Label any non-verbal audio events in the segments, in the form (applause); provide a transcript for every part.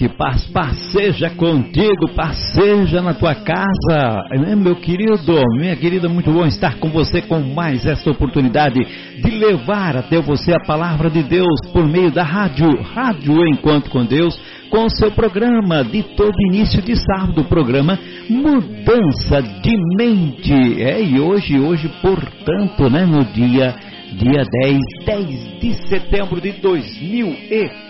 Noite, paz, paz seja contigo, paz seja na tua casa. É, meu querido, minha querida, muito bom estar com você com mais esta oportunidade de levar até você a palavra de Deus por meio da rádio, Rádio Encontro com Deus, com o seu programa de todo início de sábado, programa Mudança de Mente. É, e hoje, hoje, portanto, né, no dia, dia 10, 10 de setembro de 2020.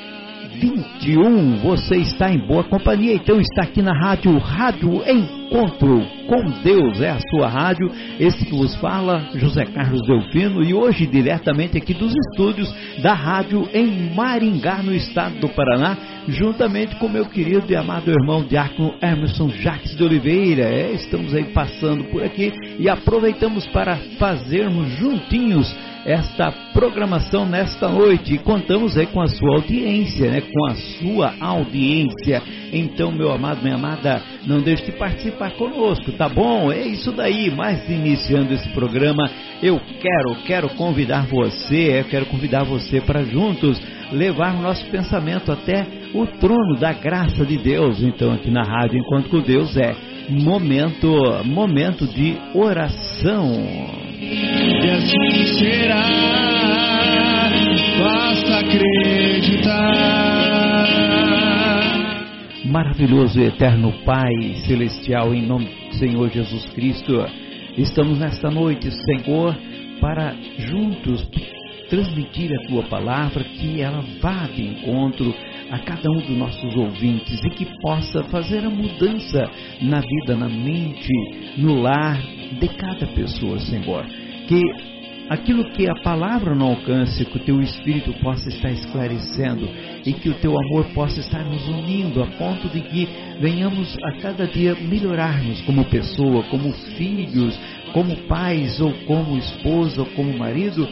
21. Você está em boa companhia, então está aqui na rádio Rádio Encontro com Deus, é a sua rádio. Esse que vos fala, José Carlos Delfino, e hoje diretamente aqui dos estúdios da rádio em Maringá, no estado do Paraná, juntamente com meu querido e amado irmão Diácono Emerson Jacques de Oliveira. É, estamos aí passando por aqui e aproveitamos para fazermos juntinhos esta programação nesta noite. Contamos aí com a sua audiência, né? Com a sua audiência. Então, meu amado, minha amada, não deixe de participar conosco, tá bom? É isso daí. Mas iniciando esse programa, eu quero, quero convidar você, eu quero convidar você para juntos levar o nosso pensamento até o trono da graça de Deus. Então, aqui na rádio Enquanto com Deus é momento, momento de oração. E assim será, basta acreditar. Maravilhoso e eterno Pai Celestial, em nome do Senhor Jesus Cristo, estamos nesta noite, Senhor, para juntos transmitir a tua palavra, que ela vá de encontro a cada um dos nossos ouvintes e que possa fazer a mudança na vida, na mente, no lar de cada pessoa, Senhor. Que aquilo que a palavra não alcance, que o teu Espírito possa estar esclarecendo e que o teu amor possa estar nos unindo a ponto de que venhamos a cada dia melhorarmos como pessoa, como filhos, como pais ou como esposa ou como marido,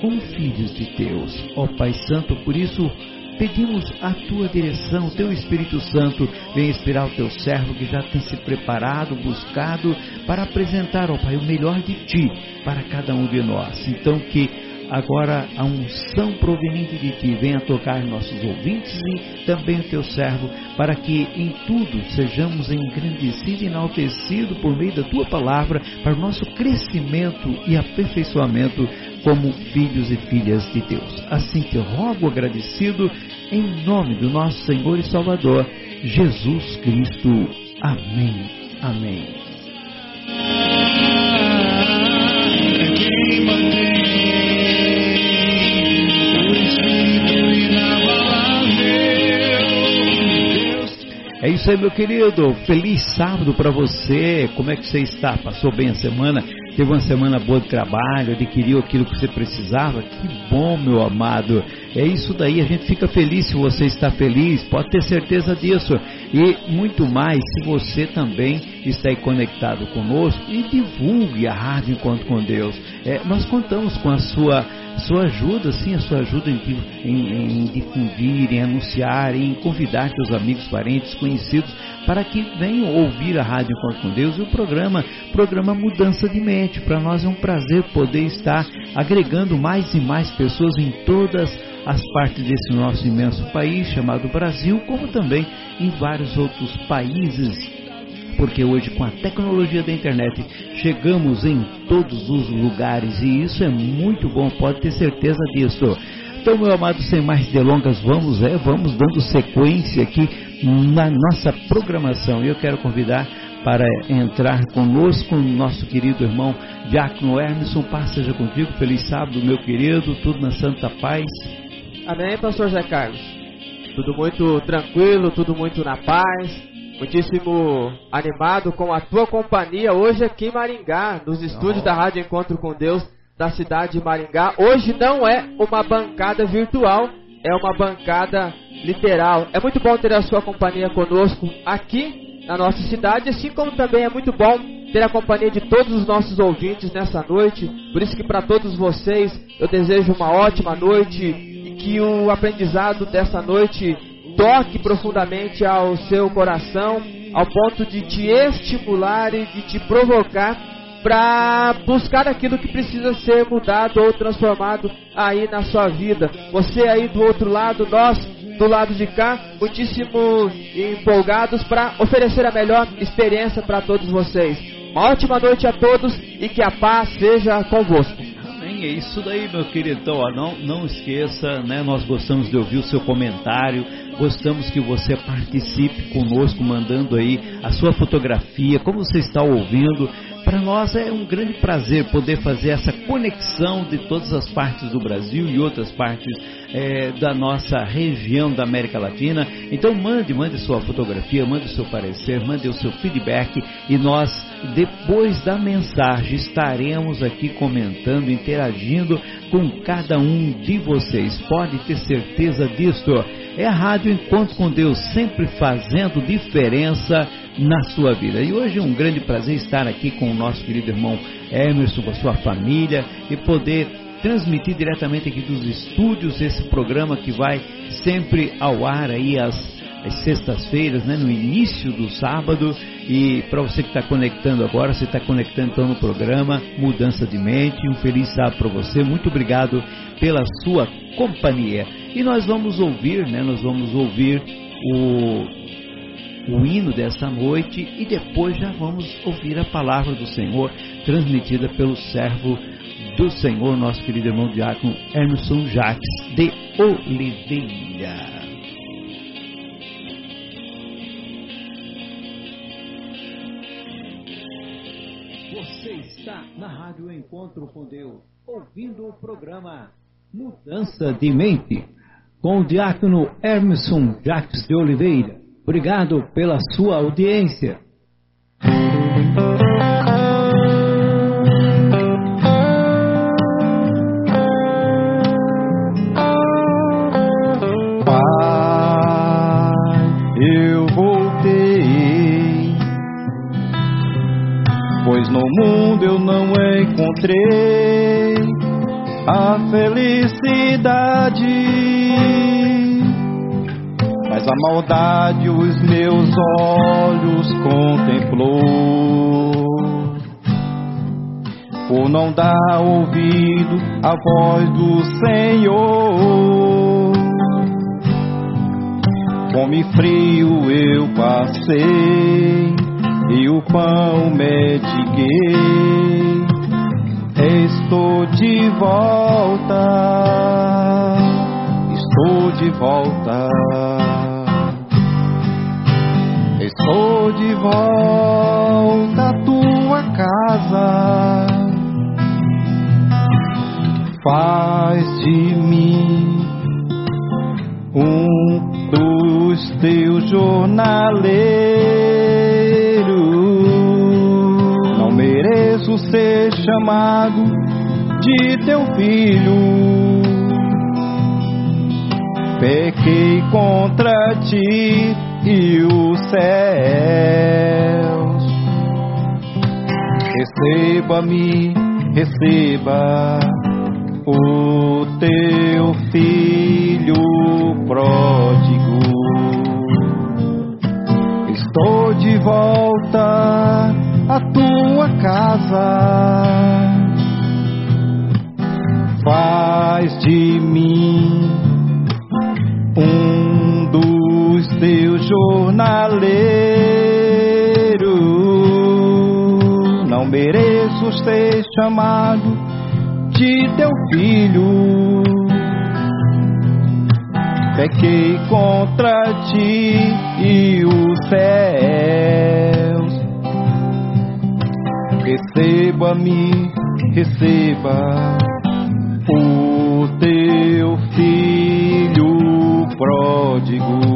como filhos de Deus. Ó Pai Santo, por isso Pedimos a tua direção, teu Espírito Santo vem inspirar o teu servo que já tem se preparado, buscado para apresentar, ó Pai, o melhor de ti para cada um de nós. Então que agora a unção proveniente de ti venha tocar nossos ouvintes e também o teu servo, para que em tudo sejamos engrandecidos e enaltecidos por meio da tua palavra, para o nosso crescimento e aperfeiçoamento como filhos e filhas de Deus. Assim te rogo agradecido em nome do nosso Senhor e Salvador, Jesus Cristo. Amém. Amém. É isso aí, meu querido. Feliz sábado para você. Como é que você está? Passou bem a semana? Teve uma semana boa de trabalho? Adquiriu aquilo que você precisava? Que bom, meu amado. É isso daí. A gente fica feliz se você está feliz. Pode ter certeza disso. E muito mais se você também está aí conectado conosco e divulgue a Rádio Encontro com Deus. É, nós contamos com a sua sua ajuda, sim, a sua ajuda em, em, em difundir, em anunciar, em convidar seus amigos, parentes, conhecidos para que venham ouvir a Rádio Encontro com Deus e o programa, programa Mudança de Mente. Para nós é um prazer poder estar agregando mais e mais pessoas em todas as partes desse nosso imenso país chamado Brasil, como também em vários outros países porque hoje com a tecnologia da internet chegamos em todos os lugares e isso é muito bom, pode ter certeza disso. Então, meu amado, sem mais delongas, vamos, é, vamos dando sequência aqui na nossa programação. Eu quero convidar para entrar conosco nosso querido irmão Diácono Hermeson. Paz seja contigo, feliz sábado, meu querido, tudo na santa paz. Amém, pastor Zé Carlos. Tudo muito tranquilo, tudo muito na paz muitíssimo animado com a tua companhia hoje aqui em Maringá, nos estúdios da Rádio Encontro com Deus da cidade de Maringá. Hoje não é uma bancada virtual, é uma bancada literal. É muito bom ter a sua companhia conosco aqui na nossa cidade, assim como também é muito bom ter a companhia de todos os nossos ouvintes nessa noite. Por isso que para todos vocês eu desejo uma ótima noite que o aprendizado dessa noite toque profundamente ao seu coração, ao ponto de te estimular e de te provocar para buscar aquilo que precisa ser mudado ou transformado aí na sua vida. Você aí do outro lado, nós do lado de cá, muitíssimo empolgados para oferecer a melhor experiência para todos vocês. Uma ótima noite a todos e que a paz seja convosco. É isso daí, meu querido. Então, ó, não, não esqueça, né? Nós gostamos de ouvir o seu comentário Gostamos que você participe conosco, mandando aí a sua fotografia, como você está ouvindo. Para nós é um grande prazer poder fazer essa conexão de todas as partes do Brasil e outras partes é, da nossa região da América Latina. Então mande, mande sua fotografia, mande seu parecer, mande o seu feedback e nós, depois da mensagem, estaremos aqui comentando, interagindo com cada um de vocês. Pode ter certeza disso. É a Rádio Encontro com Deus, sempre fazendo diferença na sua vida. E hoje é um grande prazer estar aqui com o nosso querido irmão Emerson, com a sua família e poder transmitir diretamente aqui dos estúdios esse programa que vai sempre ao ar aí às, às sextas-feiras, né, no início do sábado. E para você que está conectando agora, você está conectando então no programa Mudança de Mente. Um feliz sábado para você. Muito obrigado pela sua companhia. E nós vamos ouvir, né? Nós vamos ouvir o, o hino desta noite e depois já vamos ouvir a palavra do Senhor transmitida pelo servo do Senhor, nosso querido irmão diácono Emerson Jacques de Oliveira. Rádio Encontro com Deus, ouvindo o programa Mudança de Mente, com o diácono Emerson Jacques de Oliveira. Obrigado pela sua audiência. No mundo eu encontrei a felicidade. Mas a maldade os meus olhos contemplou. Por não dar ouvido à voz do Senhor. Fome frio eu passei e o pão mediguei Estou de volta, estou de volta, estou de volta à tua casa. Faz de mim um dos teus jornaleiros mereço ser chamado de teu filho. Pequei contra ti e os céus. Receba-me, receba o teu filho pródigo. Tô de volta à tua casa. Faz de mim um dos teus jornaleiros. Não mereço ser chamado de teu filho. Pequei contra ti e os céus. Receba-me, receba o teu filho pródigo.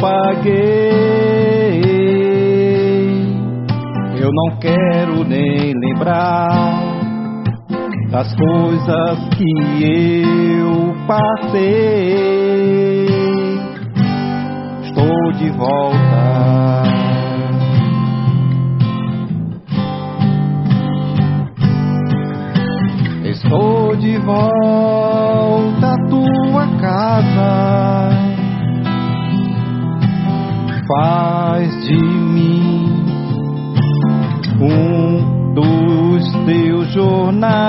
Paguei. Eu não quero nem lembrar das coisas que eu passei. Estou de volta. Estou de volta à tua casa. Faz de mim um dos teus jornaleiros.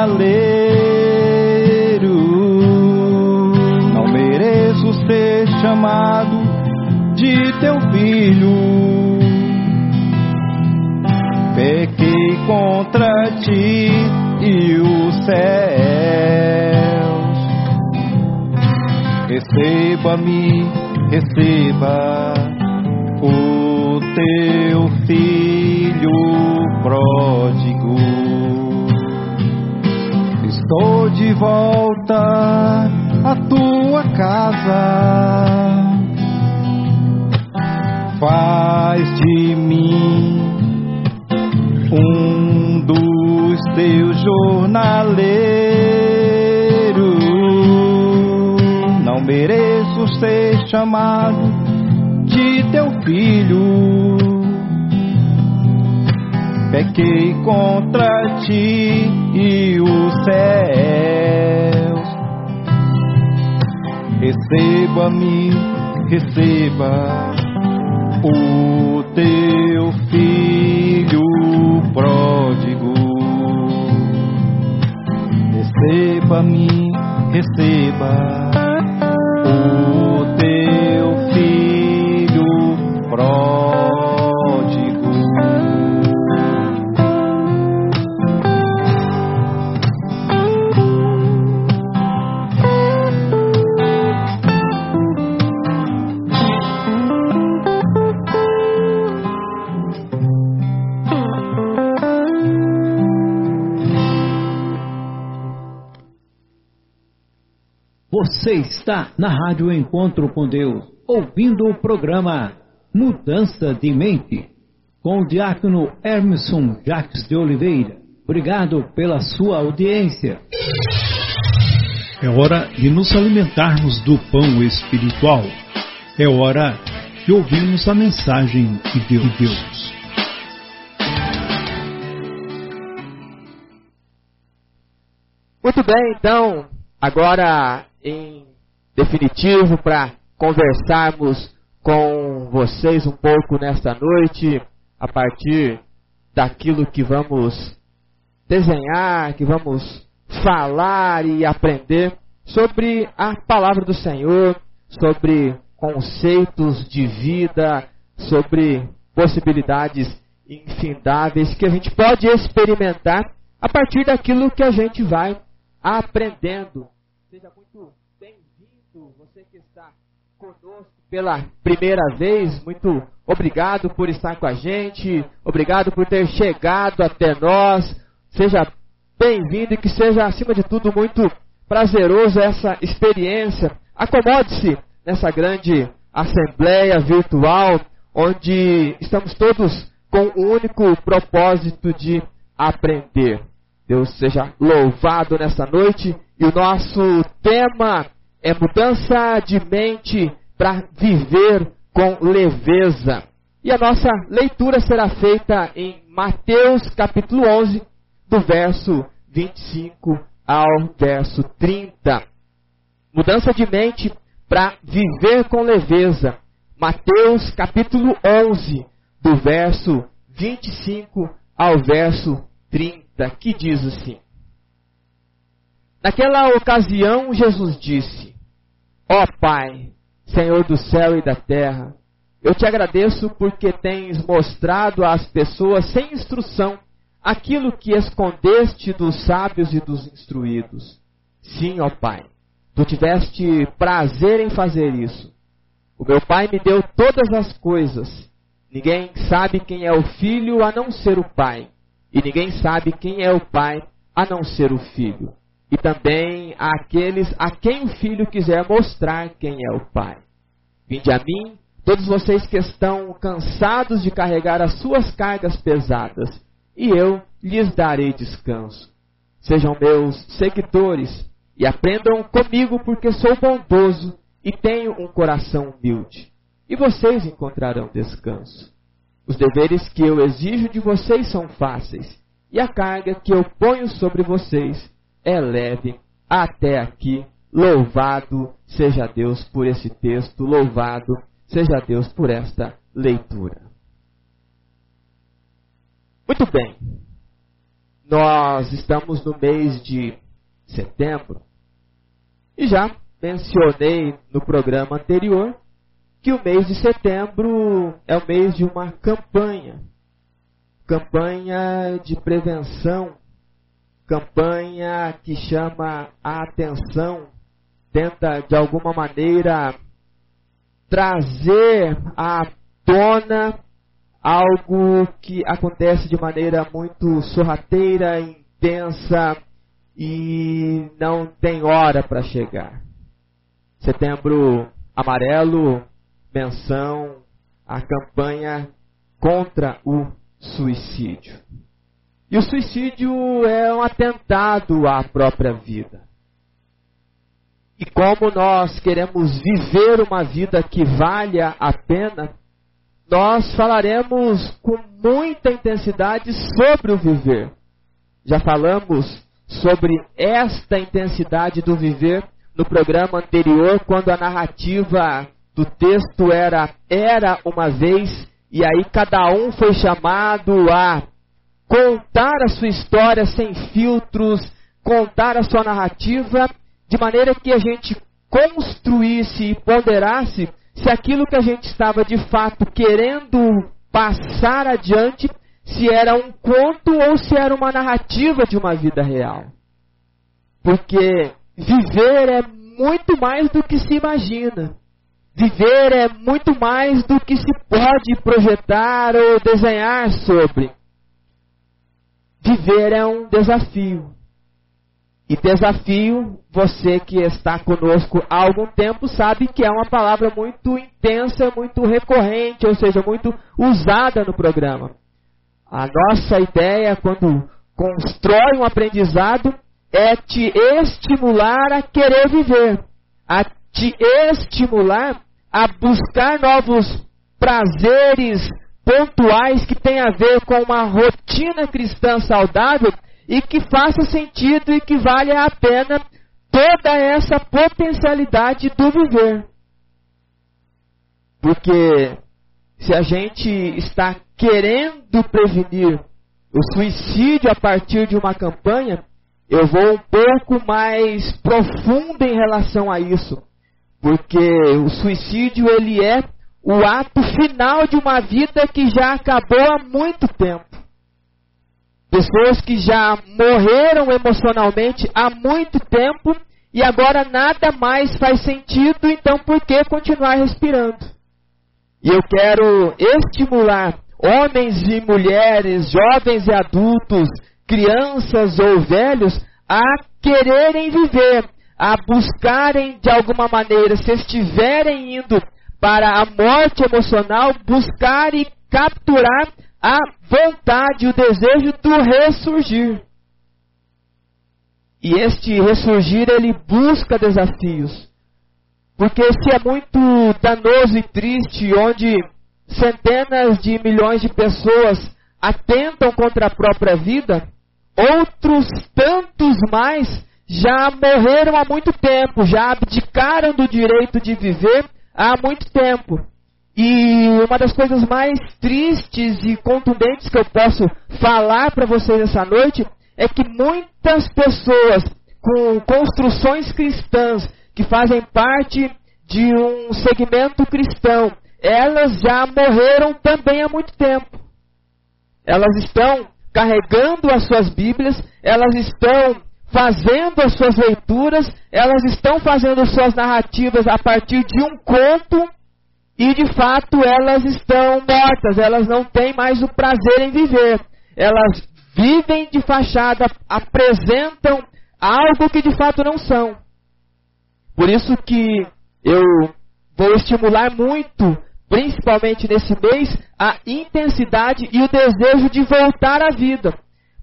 Não mereço ser chamado de teu filho. Pequei contra ti e os céus. Receba-me, receba o teu filho pródigo. Estou de volta à tua casa. Faz de mim um dos teus jornaleiros. Não mereço ser chamado de teu filho. Pequei contra ti e os céus. Receba-me, receba o Você está na Rádio Encontro com Deus, ouvindo o programa Mudança de Mente, com o diácono Hermeson Jacques de Oliveira. Obrigado pela sua audiência. É hora de nos alimentarmos do pão espiritual. É hora de ouvirmos a mensagem de Deus. Muito bem, então, agora em definitivo, para conversarmos com vocês um pouco nesta noite, a partir daquilo que vamos desenhar, que vamos falar e aprender sobre a palavra do Senhor, sobre conceitos de vida, sobre possibilidades infindáveis que a gente pode experimentar a partir daquilo que a gente vai aprendendo. Seja muito bem-vindo, você que está conosco pela primeira vez, muito obrigado por estar com a gente, obrigado por ter chegado até nós. Seja bem-vindo e que seja, acima de tudo, muito prazeroso essa experiência. Acomode-se nessa grande assembleia virtual, onde estamos todos com o único propósito de aprender. Deus seja louvado nessa noite. E o nosso tema é mudança de mente para viver com leveza. E a nossa leitura será feita em Mateus capítulo 11, do verso 25 ao verso 30. Mudança de mente para viver com leveza. Mateus capítulo 11, do verso 25 ao verso 30, que diz assim: Naquela ocasião, Jesus disse: Ó oh, Pai, Senhor do céu e da terra, eu te agradeço porque tens mostrado às pessoas sem instrução aquilo que escondeste dos sábios e dos instruídos. Sim, ó Pai, tu tiveste prazer em fazer isso. O meu Pai me deu todas as coisas. Ninguém sabe quem é o filho a não ser o Pai, e ninguém sabe quem é o Pai a não ser o filho. E também aqueles a quem o filho quiser mostrar quem é o Pai. Vinde a mim, todos vocês que estão cansados de carregar as suas cargas pesadas, e eu lhes darei descanso. Sejam meus seguidores e aprendam comigo, porque sou bondoso e tenho um coração humilde. E vocês encontrarão descanso. Os deveres que eu exijo de vocês são fáceis, e a carga que eu ponho sobre vocês é leve. Até aqui, louvado seja Deus por esse texto, louvado seja Deus por esta leitura. Muito bem, nós estamos no mês de setembro. E já mencionei no programa anterior que o mês de setembro é o mês de uma campanha. Campanha de prevenção, campanha que chama a atenção, tenta de alguma maneira trazer à tona algo que acontece de maneira muito sorrateira, intensa e não tem hora para chegar. Setembro Amarelo, menção à campanha contra o suicídio. E o suicídio é um atentado à própria vida. E como nós queremos viver uma vida que valha a pena, nós falaremos com muita intensidade sobre o viver. Já falamos sobre esta intensidade do viver no programa anterior, quando a narrativa do texto era era uma vez e aí cada um foi chamado a contar a sua história sem filtros, contar a sua narrativa de maneira que a gente construísse e ponderasse se aquilo que a gente estava de fato querendo passar adiante, se era um conto ou se era uma narrativa de uma vida real. Porque viver é muito mais do que se imagina. Viver é muito mais do que se pode projetar ou desenhar sobre. Viver é um desafio. E desafio, você que está conosco há algum tempo sabe que é uma palavra muito intensa, muito recorrente, ou seja, muito usada no programa. A nossa ideia, quando constrói um aprendizado, é te estimular a querer viver, a te estimular a buscar novos prazeres pontuais que têm a ver com uma rotina cristã saudável e que faça sentido e que valha a pena toda essa potencialidade do viver. Porque se a gente está querendo prevenir o suicídio a partir de uma campanha, eu vou um pouco mais profundo em relação a isso. Porque o suicídio ele é o ato final de uma vida que já acabou há muito tempo. Pessoas que já morreram emocionalmente há muito tempo e agora nada mais faz sentido, então por que continuar respirando? E eu quero estimular homens e mulheres, jovens e adultos, crianças ou velhos a quererem viver, a buscarem de alguma maneira, se estiverem indo para a morte emocional, buscar e capturar a vontade, o desejo do ressurgir. E este ressurgir, ele busca desafios. Porque se é muito danoso e triste, onde centenas de milhões de pessoas atentam contra a própria vida, outros tantos mais já morreram há muito tempo, já abdicaram do direito de viver há muito tempo. E uma das coisas mais tristes e contundentes que eu posso falar para vocês essa noite é que muitas pessoas com construções cristãs que fazem parte de um segmento cristão, elas já morreram também há muito tempo. Elas estão carregando as suas Bíblias, elas estão fazendo as suas leituras, elas estão fazendo suas narrativas a partir de um conto e de fato elas estão mortas, elas não têm mais o prazer em viver. Elas vivem de fachada, apresentam algo que de fato não são. Por isso que eu vou estimular muito, principalmente nesse mês, a intensidade e o desejo de voltar à vida.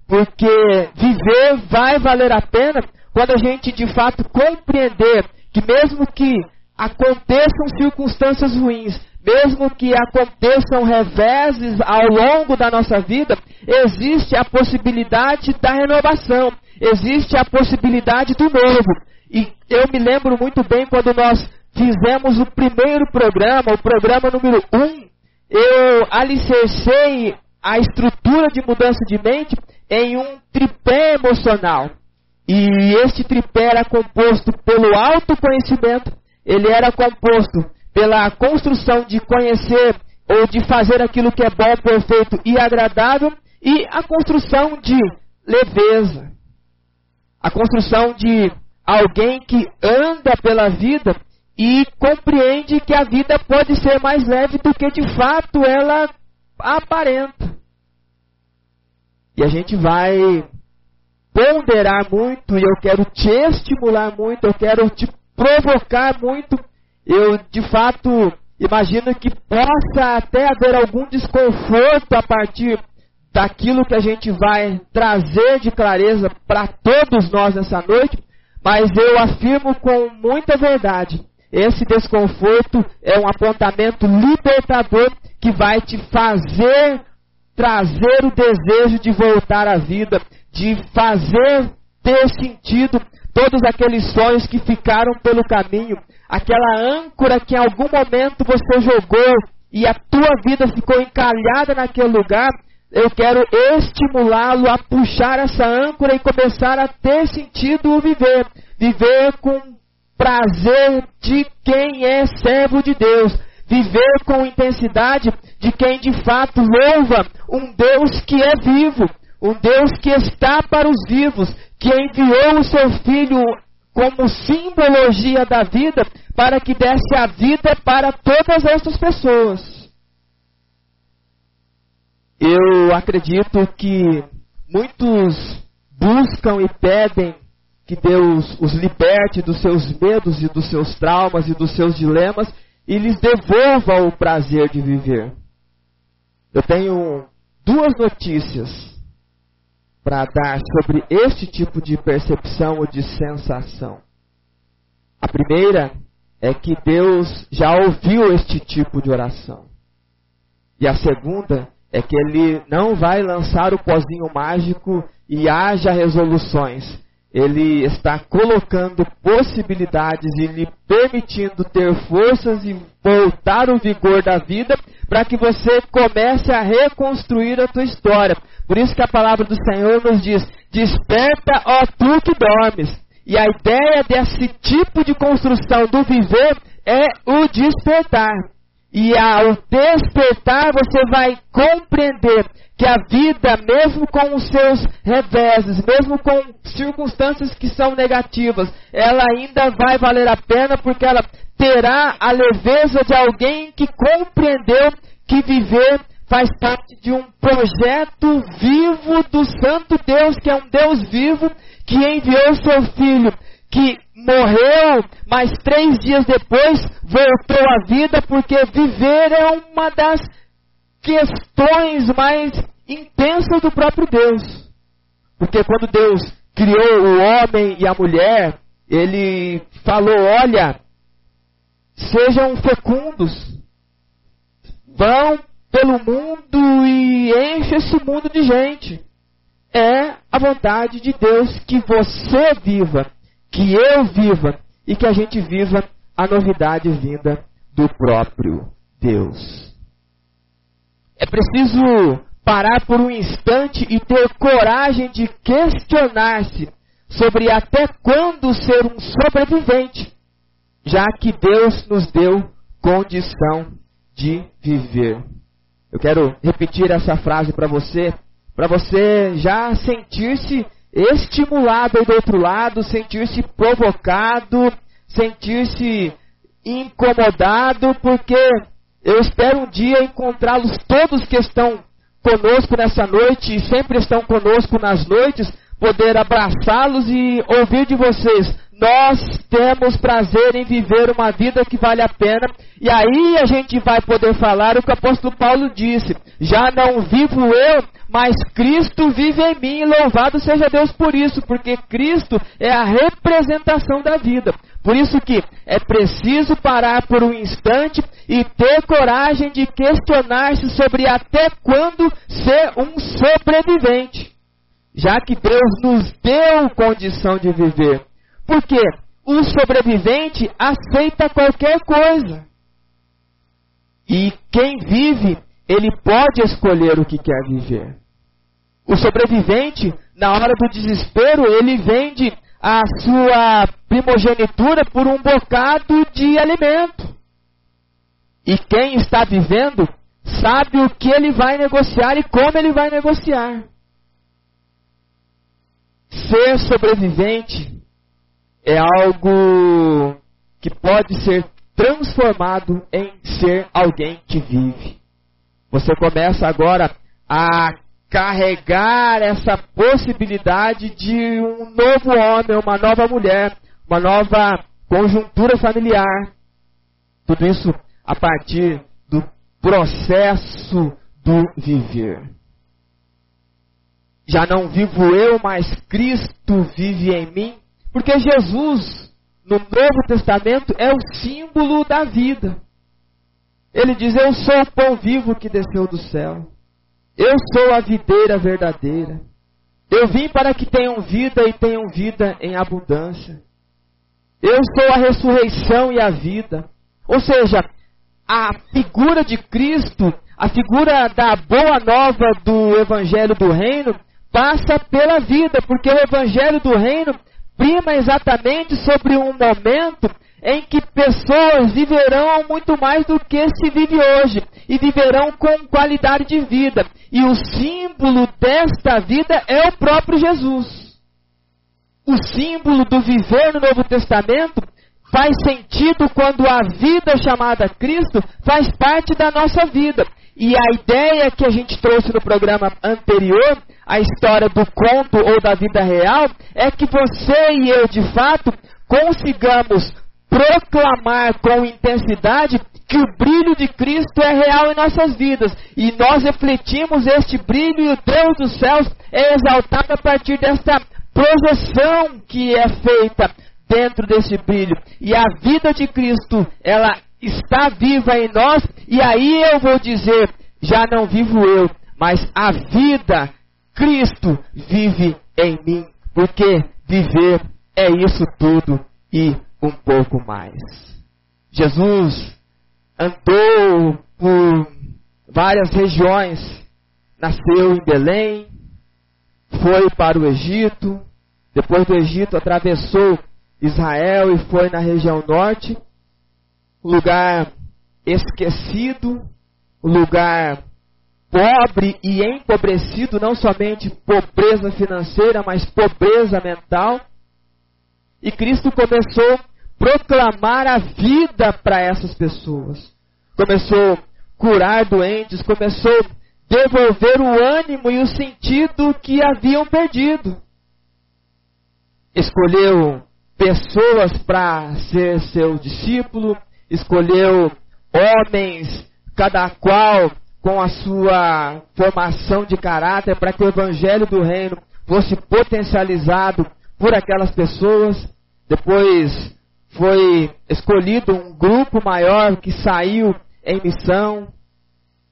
Porque viver vai valer a pena quando a gente de fato compreender que mesmo que aconteçam circunstâncias ruins, mesmo que aconteçam reveses ao longo da nossa vida, existe a possibilidade da renovação, existe a possibilidade do novo. E eu me lembro muito bem quando nós fizemos o primeiro programa, o programa número 1, um, eu alicercei a estrutura de mudança de mente em um tripé emocional. E este tripé era composto pelo autoconhecimento, ele era composto pela construção de conhecer ou de fazer aquilo que é bom, perfeito e agradável, e a construção de leveza. A construção de alguém que anda pela vida e compreende que a vida pode ser mais leve do que de fato ela aparenta. E a gente vai ponderar muito, e eu quero te estimular muito, eu quero te provocar muito, eu de fato imagino que possa até haver algum desconforto a partir daquilo que a gente vai trazer de clareza para todos nós nessa noite, mas eu afirmo com muita verdade: esse desconforto é um apontamento libertador que vai te fazer trazer o desejo de voltar à vida, de fazer ter sentido todos aqueles sonhos que ficaram pelo caminho, aquela âncora que em algum momento você jogou e a tua vida ficou encalhada naquele lugar, eu quero estimulá-lo a puxar essa âncora e começar a ter sentido o viver. Viver com prazer de quem é servo de Deus. Viver com intensidade de quem de fato louva um Deus que é vivo, um Deus que está para os vivos, que enviou o seu filho como simbologia da vida para que desse a vida para todas essas pessoas. Eu acredito que muitos buscam e pedem que Deus os liberte dos seus medos e dos seus traumas e dos seus dilemas e lhes devolva o prazer de viver. Eu tenho duas notícias para dar sobre este tipo de percepção ou de sensação. A primeira é que Deus já ouviu este tipo de oração. E a segunda é que Ele não vai lançar o pozinho mágico e haja resoluções. Ele está colocando possibilidades e lhe permitindo ter forças e voltar o vigor da vida para que você comece a reconstruir a tua história. Por isso que a palavra do Senhor nos diz: Desperta, ó tu que dormes. E a ideia desse tipo de construção do viver é o despertar. E ao despertar, você vai compreender que a vida, mesmo com os seus reveses, mesmo com circunstâncias que são negativas, ela ainda vai valer a pena porque ela terá a leveza de alguém que compreendeu que viver faz parte de um projeto vivo do Santo Deus, que é um Deus vivo, que enviou seu Filho, que morreu, mas três dias depois voltou à vida, porque viver é uma das questões mais intensas do próprio Deus. Porque quando Deus criou o homem e a mulher, ele falou: olha, sejam fecundos, vão pelo mundo e enchem esse mundo de gente. É a vontade de Deus que você viva, que eu viva e que a gente viva a novidade vinda do próprio Deus. É preciso parar por um instante e ter coragem de questionar-se sobre até quando ser um sobrevivente, já que Deus nos deu condição de viver. Eu quero repetir essa frase para você, para você já sentir-se estimulado do outro lado, sentir-se provocado, sentir-se incomodado, porque eu espero um dia encontrá-los todos que estão conosco nessa noite e sempre estão conosco nas noites, poder abraçá-los e ouvir de vocês. Nós temos prazer em viver uma vida que vale a pena, e aí a gente vai poder falar o que o apóstolo Paulo disse: Já não vivo eu, mas Cristo vive em mim, louvado seja Deus por isso, porque Cristo é a representação da vida. Por isso que é preciso parar por um instante e ter coragem de questionar-se sobre até quando ser um sobrevivente. Já que Deus nos deu condição de viver. Porque o sobrevivente aceita qualquer coisa. E quem vive, ele pode escolher o que quer viver. O sobrevivente, na hora do desespero, ele vende a sua primogenitura por um bocado de alimento. E quem está vivendo sabe o que ele vai negociar e como ele vai negociar. Ser sobrevivente é algo que pode ser transformado em ser alguém que vive. Você começa agora a carregar essa possibilidade de um novo homem, uma nova mulher, uma nova conjuntura familiar. Tudo isso a partir do processo do viver. Já não vivo eu, mas Cristo vive em mim, porque Jesus, no Novo Testamento, é o símbolo da vida. Ele diz: Eu sou o pão vivo que desceu do céu. Eu sou a videira verdadeira. Eu vim para que tenham vida e tenham vida em abundância. Eu sou a ressurreição e a vida. Ou seja, a figura de Cristo, a figura da boa nova do Evangelho do Reino, passa pela vida, porque o Evangelho do Reino prima exatamente sobre um momento em que pessoas viverão muito mais do que se vive hoje e viverão com qualidade de vida. E o símbolo desta vida é o próprio Jesus. O símbolo do viver no Novo Testamento faz sentido quando a vida chamada Cristo faz parte da nossa vida. E a ideia que a gente trouxe no programa anterior, a história do conto ou da vida real, é que você e eu, de fato, consigamos proclamar com intensidade que o brilho de Cristo é real em nossas vidas. E nós refletimos este brilho e o Deus dos céus é exaltado a partir desta projeção que é feita dentro desse brilho. E a vida de Cristo, ela está viva em nós. E aí eu vou dizer: já não vivo eu, mas a vida, Cristo, vive em mim. Porque viver é isso tudo e um pouco mais. Jesus andou por várias regiões, nasceu em Belém, foi para o Egito, depois do Egito atravessou Israel e foi na região norte, lugar esquecido, lugar pobre e empobrecido, não somente pobreza financeira, mas pobreza mental. E Cristo começou a proclamar a vida para essas pessoas. Começou a curar doentes, começou a devolver o ânimo e o sentido que haviam perdido. Escolheu pessoas para ser seu discípulo, escolheu homens, cada qual com a sua formação de caráter, para que o evangelho do reino fosse potencializado por aquelas pessoas. Depois foi escolhido um grupo maior que saiu em missão.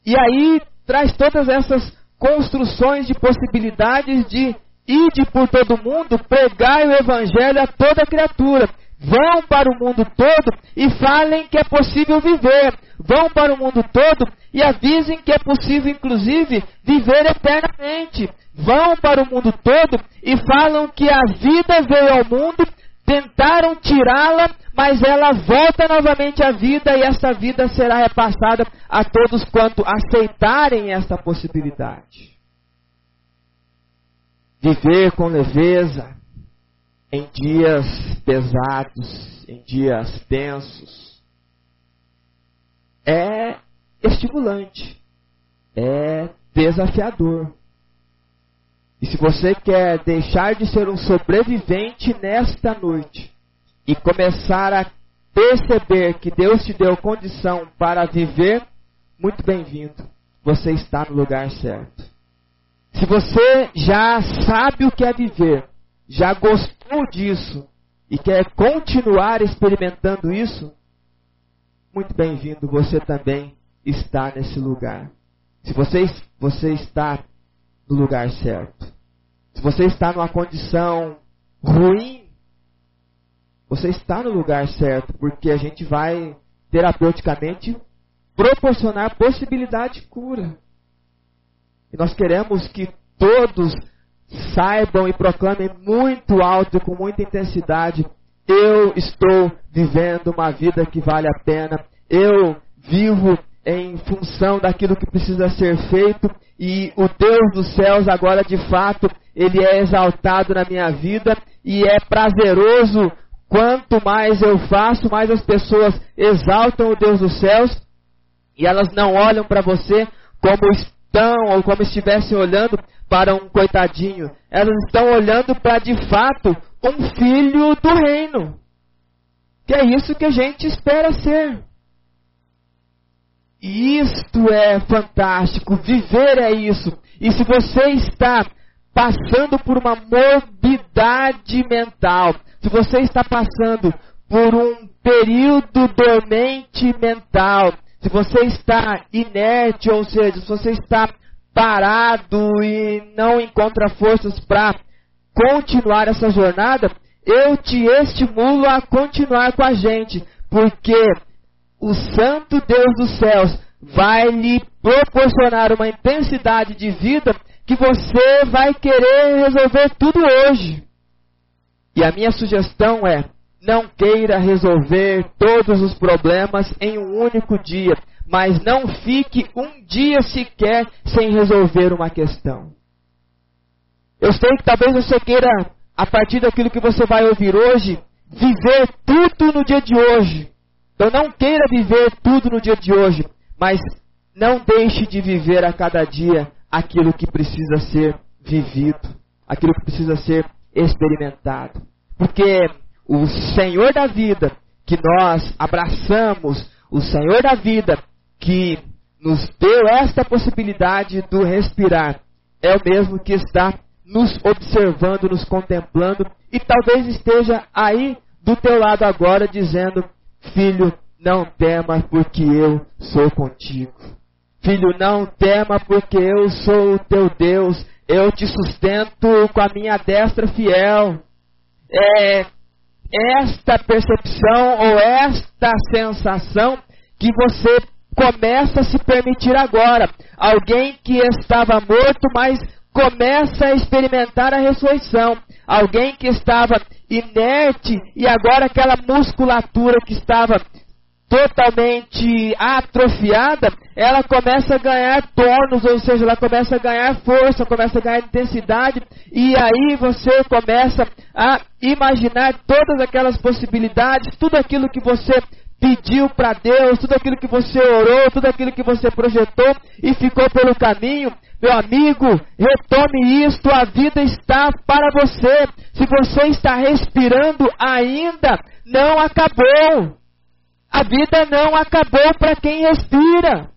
E aí traz todas essas construções de possibilidades de ir por todo mundo, pregai o evangelho a toda criatura. Vão para o mundo todo e falem que é possível viver. Vão para o mundo todo e avisem que é possível, inclusive, viver eternamente. Vão para o mundo todo e falam que a vida veio ao mundo, tentaram tirá-la, mas ela volta novamente à vida e essa vida será repassada a todos quanto aceitarem esta possibilidade. Viver com leveza, em dias pesados, em dias tensos, é estimulante, é desafiador. E se você quer deixar de ser um sobrevivente nesta noite e começar a perceber que Deus te deu condição para viver, muito bem-vindo. Você está no lugar certo. Se você já sabe o que é viver, já gostou disso e quer continuar experimentando isso, muito bem-vindo, você também está nesse lugar. Se você, você está no lugar certo, se você está numa condição ruim, você está no lugar certo, porque a gente vai terapeuticamente proporcionar possibilidade de cura. E nós queremos que todos saibam e proclamem muito alto com muita intensidade: eu estou vivendo uma vida que vale a pena, eu vivo em função daquilo que precisa ser feito e o Deus dos céus agora de fato ele é exaltado na minha vida e é prazeroso. Quanto mais eu faço, mais as pessoas exaltam o Deus dos céus e elas não olham para você como estão ou como estivessem olhando para um coitadinho. Elas estão olhando para de fato um filho do reino. Que é isso que a gente espera ser. E isto é fantástico, viver é isso. E se você está passando por uma morbidade mental, se você está passando por um período dormente mental, se você está inerte, ou seja, se você está parado e não encontra forças para continuar essa jornada, eu te estimulo a continuar com a gente, porque o Santo Deus dos céus vai lhe proporcionar uma intensidade de vida que você vai querer resolver tudo hoje. E a minha sugestão é: não queira resolver todos os problemas em um único dia mas não fique um dia sequer sem resolver uma questão. Eu sei que talvez você queira, a partir daquilo que você vai ouvir hoje, viver tudo no dia de hoje. Então não queira viver tudo no dia de hoje, mas não deixe de viver a cada dia aquilo que precisa ser vivido, aquilo que precisa ser experimentado. Porque o Senhor da vida que nós abraçamos, o Senhor da vida que nos deu esta possibilidade do respirar é o mesmo que está nos observando, nos contemplando e talvez esteja aí do teu lado agora dizendo: Filho, não tema, porque eu sou contigo. Filho, não tema, porque eu sou o teu Deus. Eu te sustento com a minha destra fiel. É esta percepção ou esta sensação que você começa a se permitir agora. Alguém que estava morto, mas começa a experimentar a ressurreição. Alguém que estava inerte e agora aquela musculatura que estava totalmente atrofiada, ela começa a ganhar tornos, ou seja, ela começa a ganhar força, começa a ganhar intensidade, e aí você começa a imaginar todas aquelas possibilidades, tudo aquilo que você pediu para Deus, tudo aquilo que você orou, tudo aquilo que você projetou e ficou pelo caminho, meu amigo, retome isto, a vida está para você. Se você está respirando ainda, não acabou. A vida não acabou para quem respira.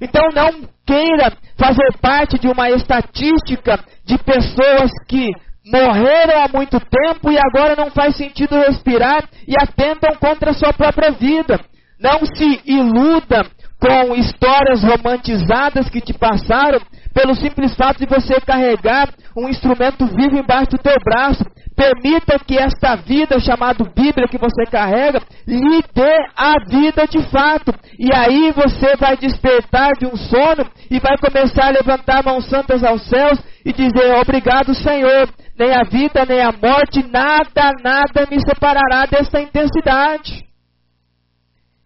Então não queira fazer parte de uma estatística de pessoas que morreram há muito tempo e agora não faz sentido respirar e atentam contra a sua própria vida. Não se iluda com histórias romantizadas que te passaram pelo simples fato de você carregar um instrumento vivo embaixo do teu braço. Permita que esta vida, chamada Bíblia, que você carrega, lhe dê a vida de fato. E aí você vai despertar de um sono e vai começar a levantar mãos santas aos céus e dizer: Obrigado, Senhor. Nem a vida, nem a morte, nada, nada me separará desta intensidade.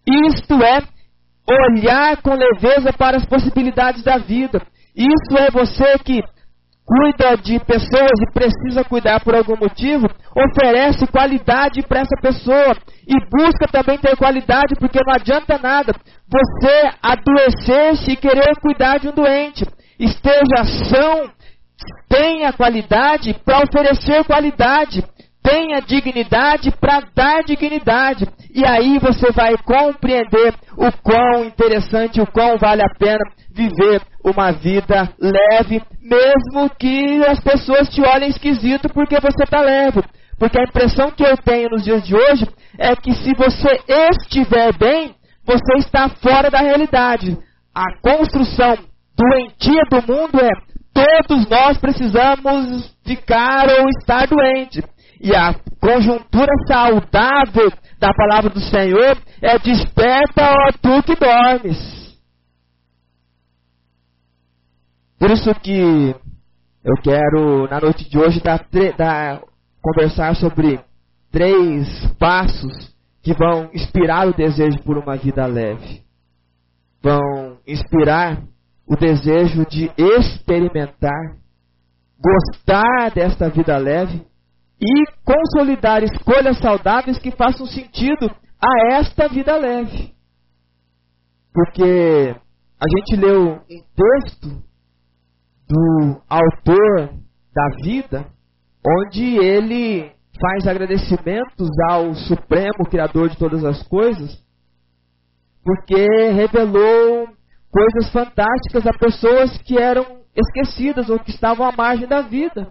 Isto é olhar com leveza para as possibilidades da vida. Isso é você que cuida de pessoas e precisa cuidar por algum motivo, oferece qualidade para essa pessoa e busca também ter qualidade, porque não adianta nada você adoecer-se e querer cuidar de um doente. Esteja são, tenha qualidade para oferecer qualidade tenha dignidade para dar dignidade. E aí você vai compreender o quão interessante, o quão vale a pena viver uma vida leve, mesmo que as pessoas te olhem esquisito porque você está leve. Porque a impressão que eu tenho nos dias de hoje é que se você estiver bem, você está fora da realidade. A construção doentia do mundo é todos nós precisamos ficar ou estar doentes. E a conjuntura saudável da palavra do Senhor é desperta, ó tu que dormes. Por isso que eu quero, na noite de hoje, dar, dar, conversar sobre três passos que vão inspirar o desejo por uma vida leve. Vão inspirar o desejo de experimentar, gostar desta vida leve e consolidar escolhas saudáveis que façam sentido a esta vida leve. Porque a gente leu um texto do autor da vida, onde ele faz agradecimentos ao Supremo Criador de todas as coisas, porque revelou coisas fantásticas a pessoas que eram esquecidas ou que estavam à margem da vida.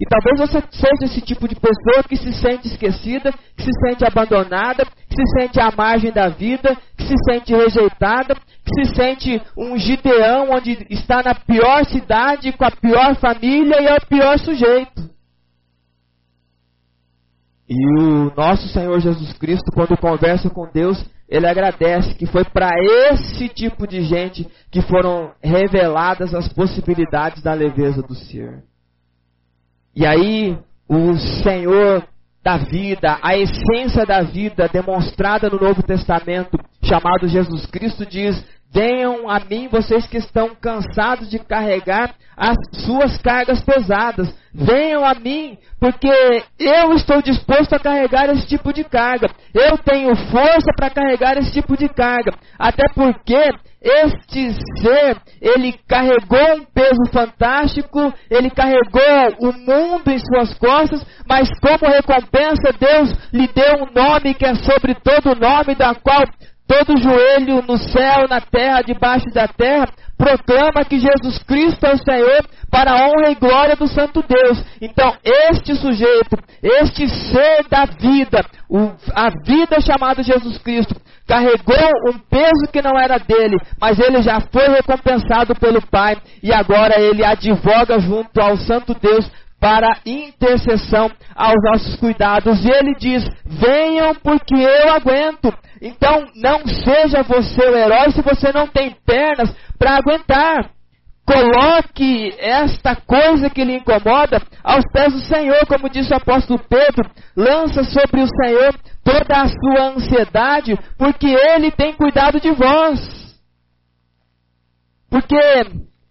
E talvez você seja esse tipo de pessoa que se sente esquecida, que se sente abandonada, que se sente à margem da vida, que se sente rejeitada, que se sente um Gideão onde está na pior cidade, com a pior família e é o pior sujeito. E o nosso Senhor Jesus Cristo, quando conversa com Deus, ele agradece que foi para esse tipo de gente que foram reveladas as possibilidades da leveza do ser. E aí, o Senhor da vida, a essência da vida demonstrada no Novo Testamento, chamado Jesus Cristo, diz: Venham a mim vocês que estão cansados de carregar as suas cargas pesadas. Venham a mim, porque eu estou disposto a carregar esse tipo de carga. Eu tenho força para carregar esse tipo de carga. Até porque este ser, ele carregou um peso fantástico, ele carregou o mundo em suas costas, mas como recompensa, Deus lhe deu um nome que é sobre todo nome, da qual Todo joelho no céu, na terra, debaixo da terra, proclama que Jesus Cristo é o Senhor para a honra e glória do Santo Deus. Então, este sujeito, este ser da vida, o, a vida chamada Jesus Cristo, carregou um peso que não era dele, mas ele já foi recompensado pelo Pai e agora ele advoga junto ao Santo Deus para intercessão aos nossos cuidados. E ele diz: venham porque eu aguento. Então não seja você o herói se você não tem pernas para aguentar. Coloque esta coisa que lhe incomoda aos pés do Senhor, como disse o apóstolo Pedro, lança sobre o Senhor toda a sua ansiedade, porque Ele tem cuidado de vós. Porque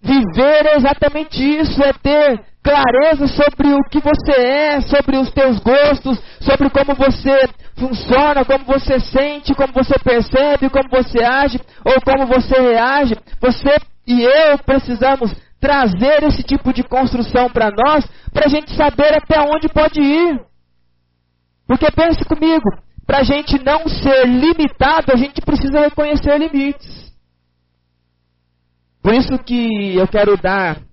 viver é exatamente isso, é ter clareza sobre o que você é, sobre os teus gostos, sobre como você funciona, como você sente, como você percebe, como você age ou como você reage. Você e eu precisamos trazer esse tipo de construção para nós, para a gente saber até onde pode ir. Porque pense comigo, para a gente não ser limitado, a gente precisa reconhecer limites. Por isso que eu quero dar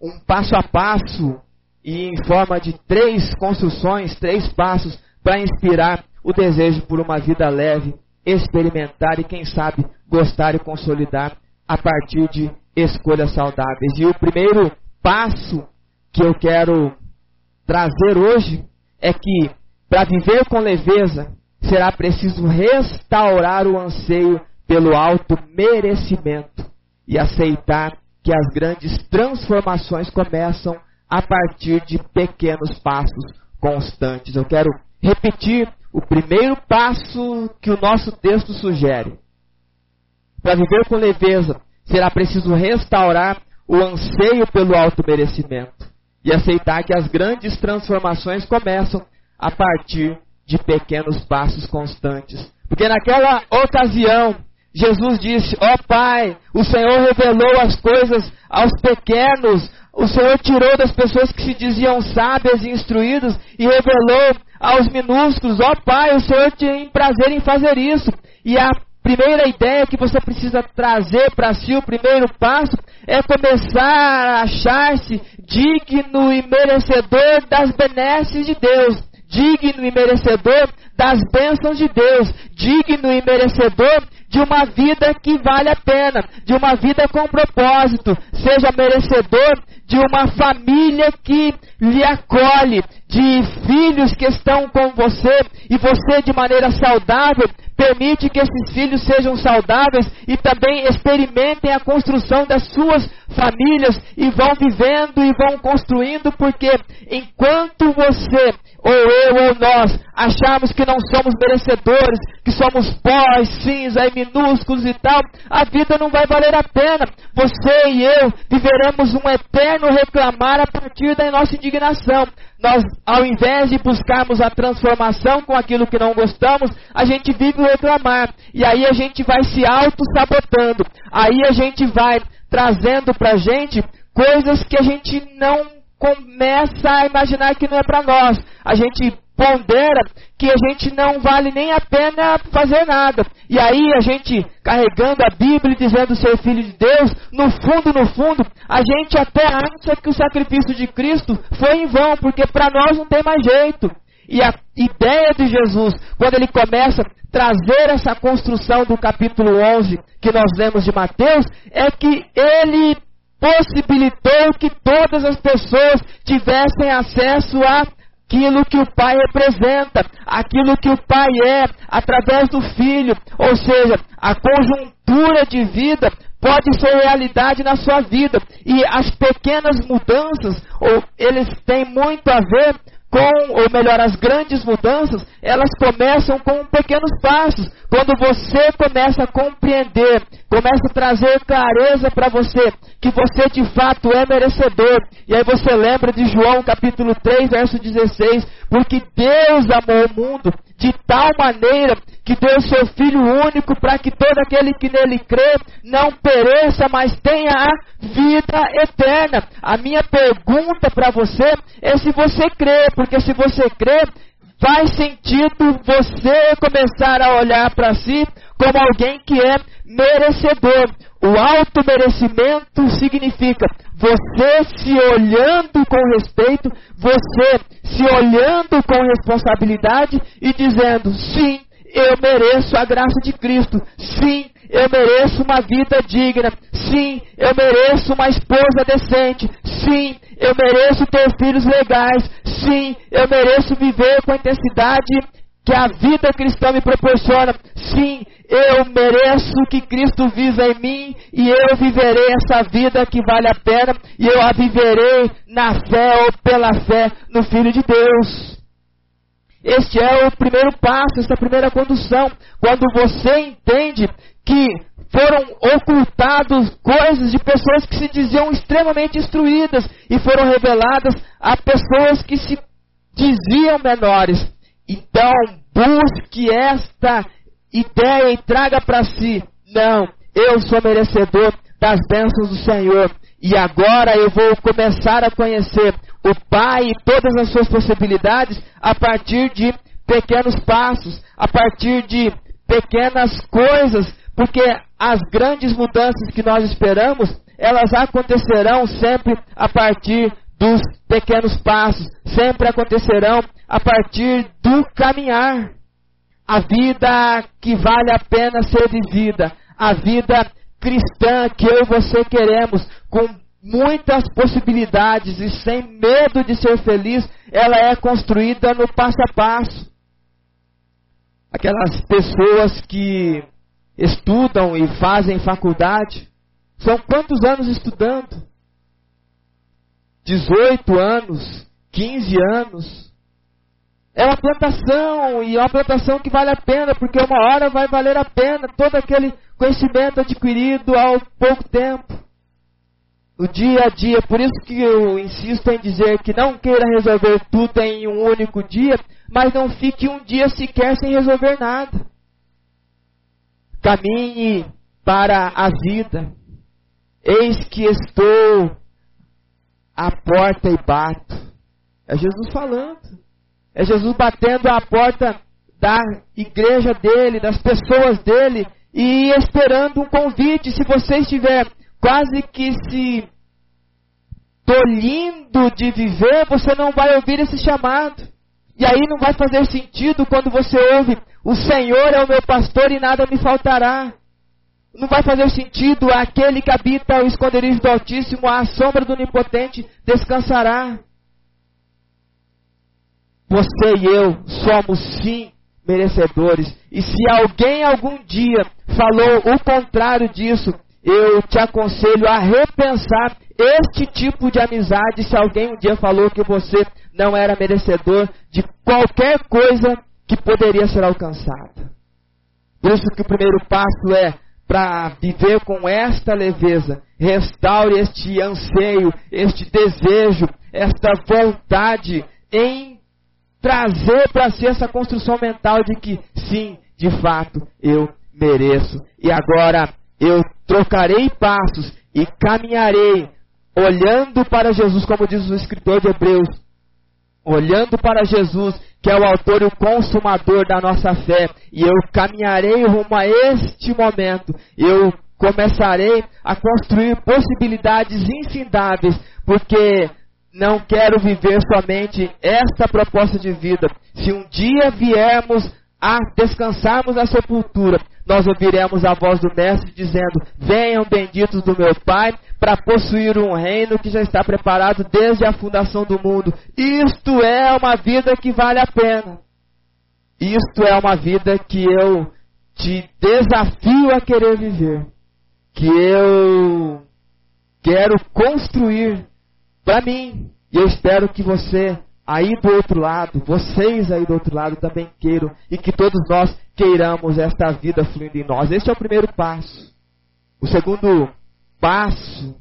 um passo a passo e em forma de três construções, três passos para inspirar o desejo por uma vida leve, experimentar e quem sabe gostar e consolidar a partir de escolhas saudáveis. E o primeiro passo que eu quero trazer hoje é que para viver com leveza será preciso restaurar o anseio pelo alto merecimento e aceitar que as grandes transformações começam a partir de pequenos passos constantes. Eu quero repetir o primeiro passo que o nosso texto sugere. Para viver com leveza, será preciso restaurar o anseio pelo alto merecimento e aceitar que as grandes transformações começam a partir de pequenos passos constantes. Porque naquela ocasião, Jesus disse: Ó oh, Pai, o Senhor revelou as coisas aos pequenos, o Senhor tirou das pessoas que se diziam sábias e instruídas e revelou aos minúsculos. Ó oh, Pai, o Senhor tem prazer em fazer isso. E a primeira ideia que você precisa trazer para si, o primeiro passo, é começar a achar-se digno e merecedor das benesses de Deus, digno e merecedor das bênçãos de Deus, digno e merecedor de uma vida que vale a pena, de uma vida com propósito, seja merecedor de uma família que lhe acolhe, de filhos que estão com você e você de maneira saudável permite que esses filhos sejam saudáveis e também experimentem a construção das suas famílias e vão vivendo e vão construindo, porque enquanto você ou eu ou nós acharmos que não somos merecedores, que somos pós, cinza e minúsculos e tal, a vida não vai valer a pena. Você e eu viveremos um eterno reclamar a partir da nossa indignação. Nós, ao invés de buscarmos a transformação com aquilo que não gostamos, a gente vive reclamar. E aí a gente vai se auto-sabotando. Aí a gente vai trazendo pra gente coisas que a gente não começa a imaginar que não é para nós. A gente pondera que a gente não vale nem a pena fazer nada. E aí a gente carregando a Bíblia dizendo ser filho de Deus, no fundo, no fundo, a gente até acha que o sacrifício de Cristo foi em vão, porque para nós não tem mais jeito. E a ideia de Jesus, quando ele começa a trazer essa construção do capítulo 11 que nós lemos de Mateus, é que ele possibilitou que todas as pessoas tivessem acesso a aquilo que o Pai representa, aquilo que o Pai é, através do Filho. Ou seja, a conjuntura de vida pode ser realidade na sua vida. E as pequenas mudanças, ou eles têm muito a ver com, ou melhor, as grandes mudanças, elas começam com pequenos passos. Quando você começa a compreender, começa a trazer clareza para você que você de fato é merecedor. E aí você lembra de João capítulo 3, verso 16, porque Deus amou o mundo de tal maneira que deu seu Filho único para que todo aquele que nele crê não pereça, mas tenha a vida eterna. A minha pergunta para você é se você crê, porque se você crê, faz sentido você começar a olhar para si como alguém que é merecedor. O alto merecimento significa você se olhando com respeito, você se olhando com responsabilidade e dizendo: sim, eu mereço a graça de Cristo. Sim, eu mereço uma vida digna. Sim, eu mereço uma esposa decente. Sim, eu mereço ter filhos legais. Sim, eu mereço viver com intensidade que a vida cristã me proporciona. Sim, eu mereço que Cristo visa em mim e eu viverei essa vida que vale a pena e eu a viverei na fé ou pela fé no Filho de Deus. Este é o primeiro passo, esta primeira condução. Quando você entende que foram ocultados coisas de pessoas que se diziam extremamente instruídas e foram reveladas a pessoas que se diziam menores. Então, busque esta ideia e traga para si: não, eu sou merecedor das bênçãos do Senhor. E agora eu vou começar a conhecer o Pai e todas as suas possibilidades a partir de pequenos passos, a partir de pequenas coisas, porque as grandes mudanças que nós esperamos, elas acontecerão sempre a partir dos pequenos passos, sempre acontecerão a partir do caminhar. A vida que vale a pena ser vivida, a vida cristã que eu e você queremos, com muitas possibilidades e sem medo de ser feliz, ela é construída no passo a passo. Aquelas pessoas que estudam e fazem faculdade, são quantos anos estudando? 18 anos, 15 anos. É uma plantação, e é uma plantação que vale a pena, porque uma hora vai valer a pena todo aquele conhecimento adquirido há pouco tempo. No dia a dia, por isso que eu insisto em dizer que não queira resolver tudo em um único dia, mas não fique um dia sequer sem resolver nada. Caminhe para a vida. Eis que estou à porta e bato. É Jesus falando. É Jesus batendo à porta da igreja dele, das pessoas dele, e esperando um convite. Se você estiver quase que se tolindo de viver, você não vai ouvir esse chamado. E aí não vai fazer sentido quando você ouve: O Senhor é o meu pastor e nada me faltará. Não vai fazer sentido aquele que habita o esconderijo do Altíssimo, à sombra do Onipotente, descansará. Você e eu somos sim merecedores. E se alguém algum dia falou o contrário disso, eu te aconselho a repensar este tipo de amizade. Se alguém um dia falou que você não era merecedor de qualquer coisa que poderia ser alcançada. Por isso que o primeiro passo é para viver com esta leveza. Restaure este anseio, este desejo, esta vontade em trazer para si essa construção mental de que sim, de fato, eu mereço. E agora eu trocarei passos e caminharei olhando para Jesus, como diz o escritor de Hebreus, olhando para Jesus, que é o autor e o consumador da nossa fé, e eu caminharei rumo a este momento, eu começarei a construir possibilidades infindáveis, porque não quero viver somente esta proposta de vida. Se um dia viermos a descansarmos na sepultura, nós ouviremos a voz do Mestre dizendo: Venham benditos do meu Pai, para possuir um reino que já está preparado desde a fundação do mundo. Isto é uma vida que vale a pena. Isto é uma vida que eu te desafio a querer viver. Que eu quero construir para mim. E eu espero que você aí do outro lado, vocês aí do outro lado também queiram e que todos nós queiramos esta vida fluindo em nós. Este é o primeiro passo. O segundo passo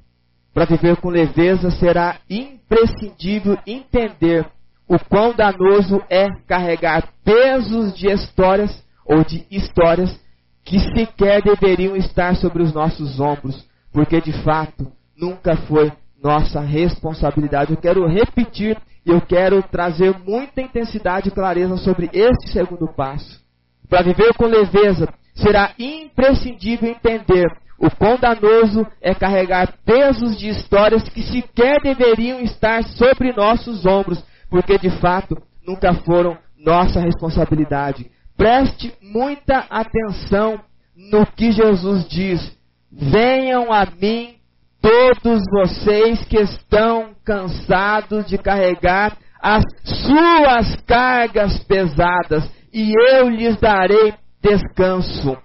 para viver com leveza será imprescindível entender o quão danoso é carregar pesos de histórias ou de histórias que sequer deveriam estar sobre os nossos ombros, porque de fato nunca foi nossa responsabilidade. Eu quero repetir e eu quero trazer muita intensidade e clareza sobre este segundo passo. Para viver com leveza, será imprescindível entender o quão danoso é carregar pesos de histórias que sequer deveriam estar sobre nossos ombros, porque de fato nunca foram nossa responsabilidade. Preste muita atenção no que Jesus diz: Venham a mim todos vocês que estão cansados de carregar as suas cargas pesadas, e eu lhes darei descanso.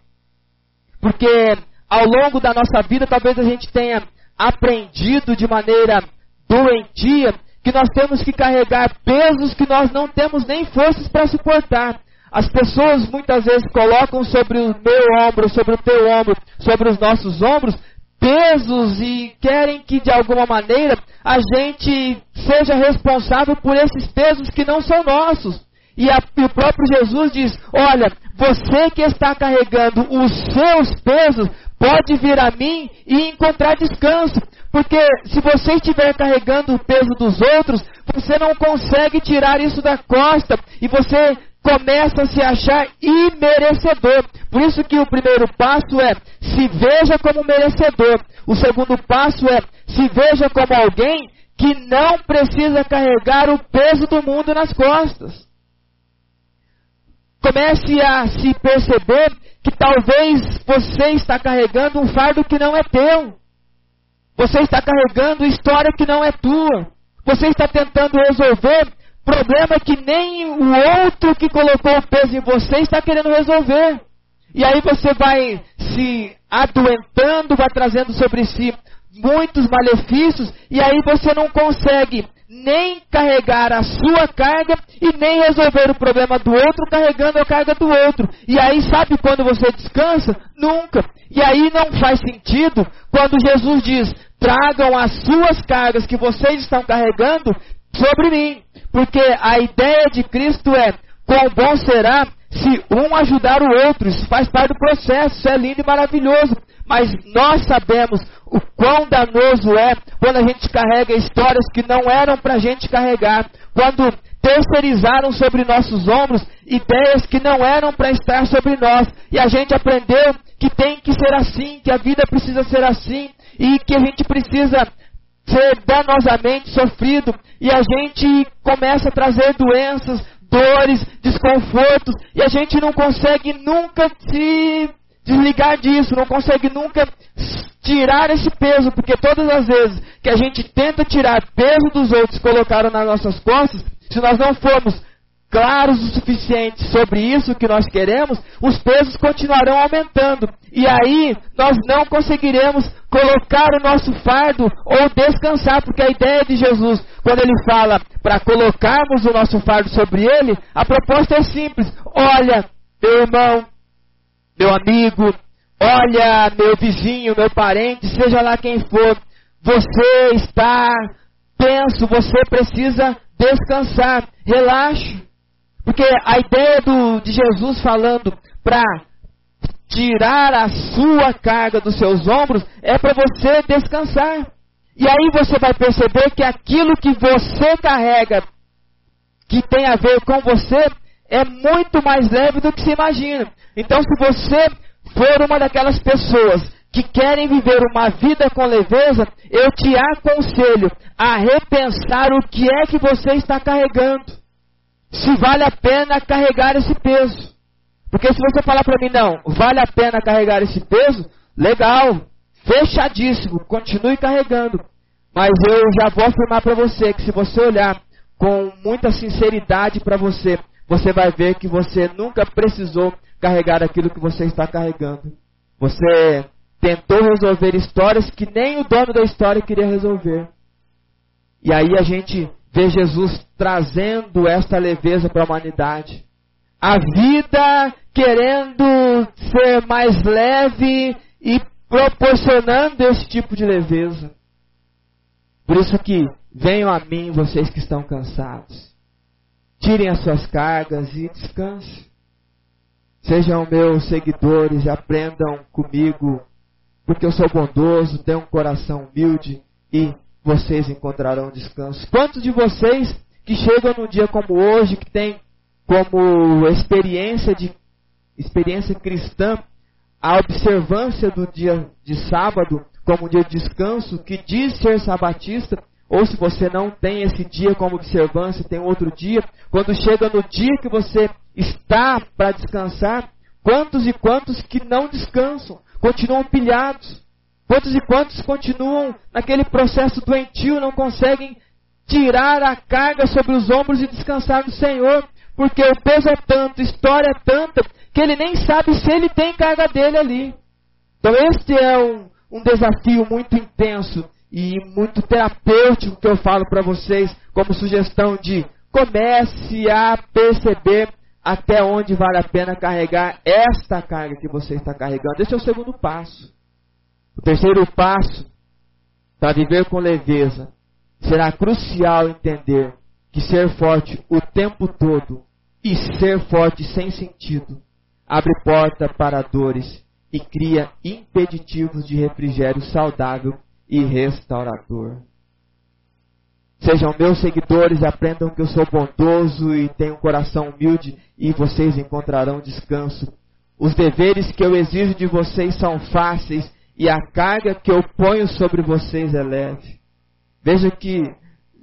Porque ao longo da nossa vida, talvez a gente tenha aprendido de maneira doentia que nós temos que carregar pesos que nós não temos nem forças para suportar. As pessoas muitas vezes colocam sobre o meu ombro, sobre o teu ombro, sobre os nossos ombros, pesos e querem que de alguma maneira a gente seja responsável por esses pesos que não são nossos. E, a, e, o próprio Jesus diz: Olha, você que está carregando os seus pesos, pode vir a mim e encontrar descanso. Porque se você estiver carregando o peso dos outros, você não consegue tirar isso da costa. E você começa a se achar imerecedor. Por isso que o primeiro passo é se veja como merecedor. O segundo passo é se veja como alguém que não precisa carregar o peso do mundo nas costas. Comece a se perceber que talvez você está carregando um fardo que não é teu. Você está carregando história que não é tua. Você está tentando resolver problema que nem o outro que colocou o peso em você está querendo resolver. E aí você vai se adoentando, vai trazendo sobre si muitos malefícios, e aí você não consegue nem carregar a sua carga e nem resolver o problema do outro carregando a carga do outro. E aí sabe quando você descansa? Nunca. E aí não faz sentido quando Jesus diz: tragam as suas cargas que vocês estão carregando sobre mim. Porque a ideia de Cristo é: quão bom será se um ajudar o outro. Isso faz parte do processo, isso é lindo e maravilhoso. Mas nós sabemos o quão danoso é quando a gente carrega histórias que não eram para a gente carregar. Quando terceirizaram sobre nossos ombros ideias que não eram para estar sobre nós. E a gente aprendeu que tem que ser assim, que a vida precisa ser assim. E que a gente precisa ser danosamente sofrido. E a gente começa a trazer doenças, dores, desconfortos. E a gente não consegue nunca se desligar disso, não consegue nunca tirar esse peso, porque todas as vezes que a gente tenta tirar peso dos outros colocaram nas nossas costas, se nós não formos claros o suficiente sobre isso que nós queremos, os pesos continuarão aumentando. E aí nós não conseguiremos colocar o nosso fardo ou descansar, porque a ideia de Jesus, quando ele fala para colocarmos o nosso fardo sobre ele, a proposta é simples: olha, meu irmão, meu amigo, olha, meu vizinho, meu parente, seja lá quem for, você está tenso, você precisa descansar, relaxe. Porque a ideia do, de Jesus falando para tirar a sua carga dos seus ombros é para você descansar. E aí você vai perceber que aquilo que você carrega, que tem a ver com você, é muito mais leve do que se imagina. Então, se você for uma daquelas pessoas que querem viver uma vida com leveza, eu te aconselho a repensar o que é que você está carregando. Se vale a pena carregar esse peso. Porque se você falar para mim, não, vale a pena carregar esse peso, legal, fechadíssimo, continue carregando. Mas eu já vou afirmar para você que se você olhar com muita sinceridade para você, você vai ver que você nunca precisou carregar aquilo que você está carregando. Você tentou resolver histórias que nem o dono da história queria resolver. E aí a gente vê Jesus trazendo esta leveza para a humanidade. A vida querendo ser mais leve e proporcionando esse tipo de leveza. Por isso que venham a mim vocês que estão cansados. Tirem as suas cargas e descansem. Sejam meus seguidores e aprendam comigo, porque eu sou bondoso, tenho um coração humilde e vocês encontrarão descanso. Quantos de vocês que chegam num dia como hoje, que tem como experiência de experiência cristã a observância do dia de sábado como um dia de descanso, que diz ser sabatista, ou se você não tem esse dia como observância, tem outro dia, quando chega no dia que você está para descansar, quantos e quantos que não descansam, continuam pilhados, quantos e quantos continuam naquele processo doentio, não conseguem tirar a carga sobre os ombros e descansar no Senhor, porque o peso é tanto, história é tanta, que ele nem sabe se ele tem carga dele ali. Então este é um, um desafio muito intenso e muito terapêutico que eu falo para vocês como sugestão de comece a perceber até onde vale a pena carregar esta carga que você está carregando. Esse é o segundo passo. O terceiro passo para viver com leveza será crucial entender que ser forte o tempo todo e ser forte sem sentido abre porta para dores e cria impeditivos de refrigério saudável e restaurador. sejam meus seguidores, aprendam que eu sou bondoso e tenho um coração humilde e vocês encontrarão descanso. Os deveres que eu exijo de vocês são fáceis e a carga que eu ponho sobre vocês é leve. Veja que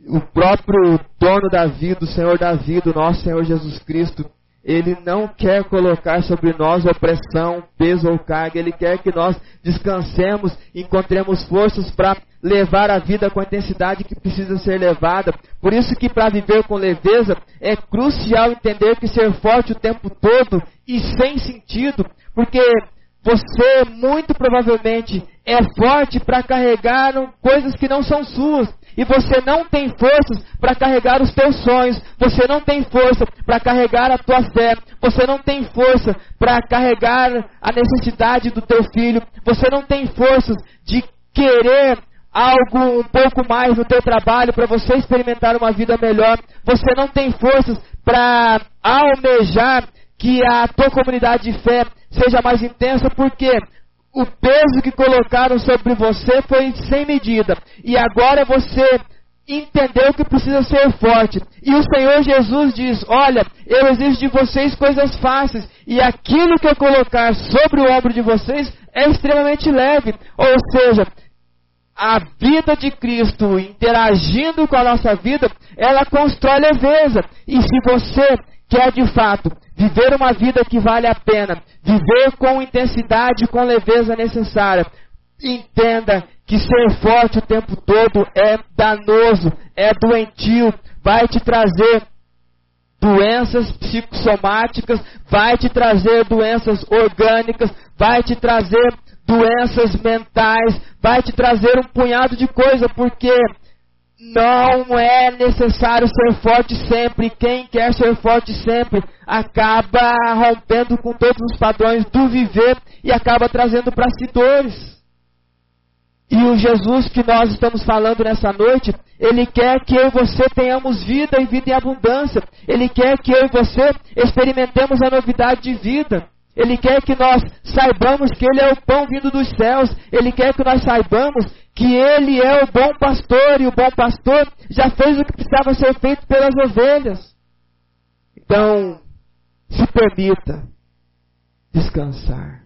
o próprio dono da vida, o Senhor da vida, o nosso Senhor Jesus Cristo, ele não quer colocar sobre nós opressão, peso ou carga. Ele quer que nós descansemos, encontremos forças para levar a vida com a intensidade que precisa ser levada. Por isso que para viver com leveza é crucial entender que ser forte o tempo todo e sem sentido, porque você muito provavelmente é forte para carregar coisas que não são suas. E você não tem forças para carregar os teus sonhos, você não tem força para carregar a tua fé, você não tem força para carregar a necessidade do teu filho, você não tem forças de querer algo um pouco mais no teu trabalho para você experimentar uma vida melhor, você não tem forças para almejar que a tua comunidade de fé seja mais intensa, porque o peso que colocaram sobre você foi sem medida. E agora você entendeu que precisa ser forte. E o Senhor Jesus diz: Olha, eu exijo de vocês coisas fáceis, e aquilo que eu colocar sobre o ombro de vocês é extremamente leve. Ou seja, a vida de Cristo interagindo com a nossa vida, ela constrói leveza. E se você quer de fato viver uma vida que vale a pena, viver com intensidade, com leveza necessária, entenda que ser forte o tempo todo é danoso, é doentio, vai te trazer doenças psicossomáticas, vai te trazer doenças orgânicas, vai te trazer doenças mentais, vai te trazer um punhado de coisa, porque não é necessário ser forte sempre. Quem quer ser forte sempre acaba rompendo com todos os padrões do viver e acaba trazendo para si dores. E o Jesus que nós estamos falando nessa noite, ele quer que eu e você tenhamos vida e vida em abundância. Ele quer que eu e você experimentemos a novidade de vida. Ele quer que nós saibamos que Ele é o pão vindo dos céus. Ele quer que nós saibamos que Ele é o bom pastor e o bom pastor já fez o que precisava ser feito pelas ovelhas. Então, se permita descansar.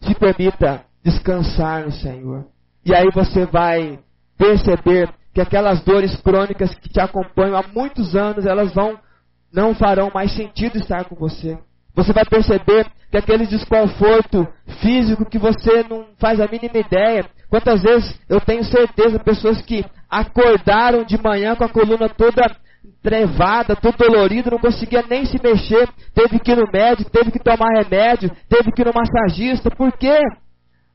Se permita descansar no Senhor. E aí você vai perceber que aquelas dores crônicas que te acompanham há muitos anos, elas vão não farão mais sentido estar com você. Você vai perceber que aquele desconforto físico que você não faz a mínima ideia. Quantas vezes eu tenho certeza, pessoas que acordaram de manhã com a coluna toda trevada, todo dolorido, não conseguia nem se mexer, teve que ir no médico, teve que tomar remédio, teve que ir no massagista. Por quê?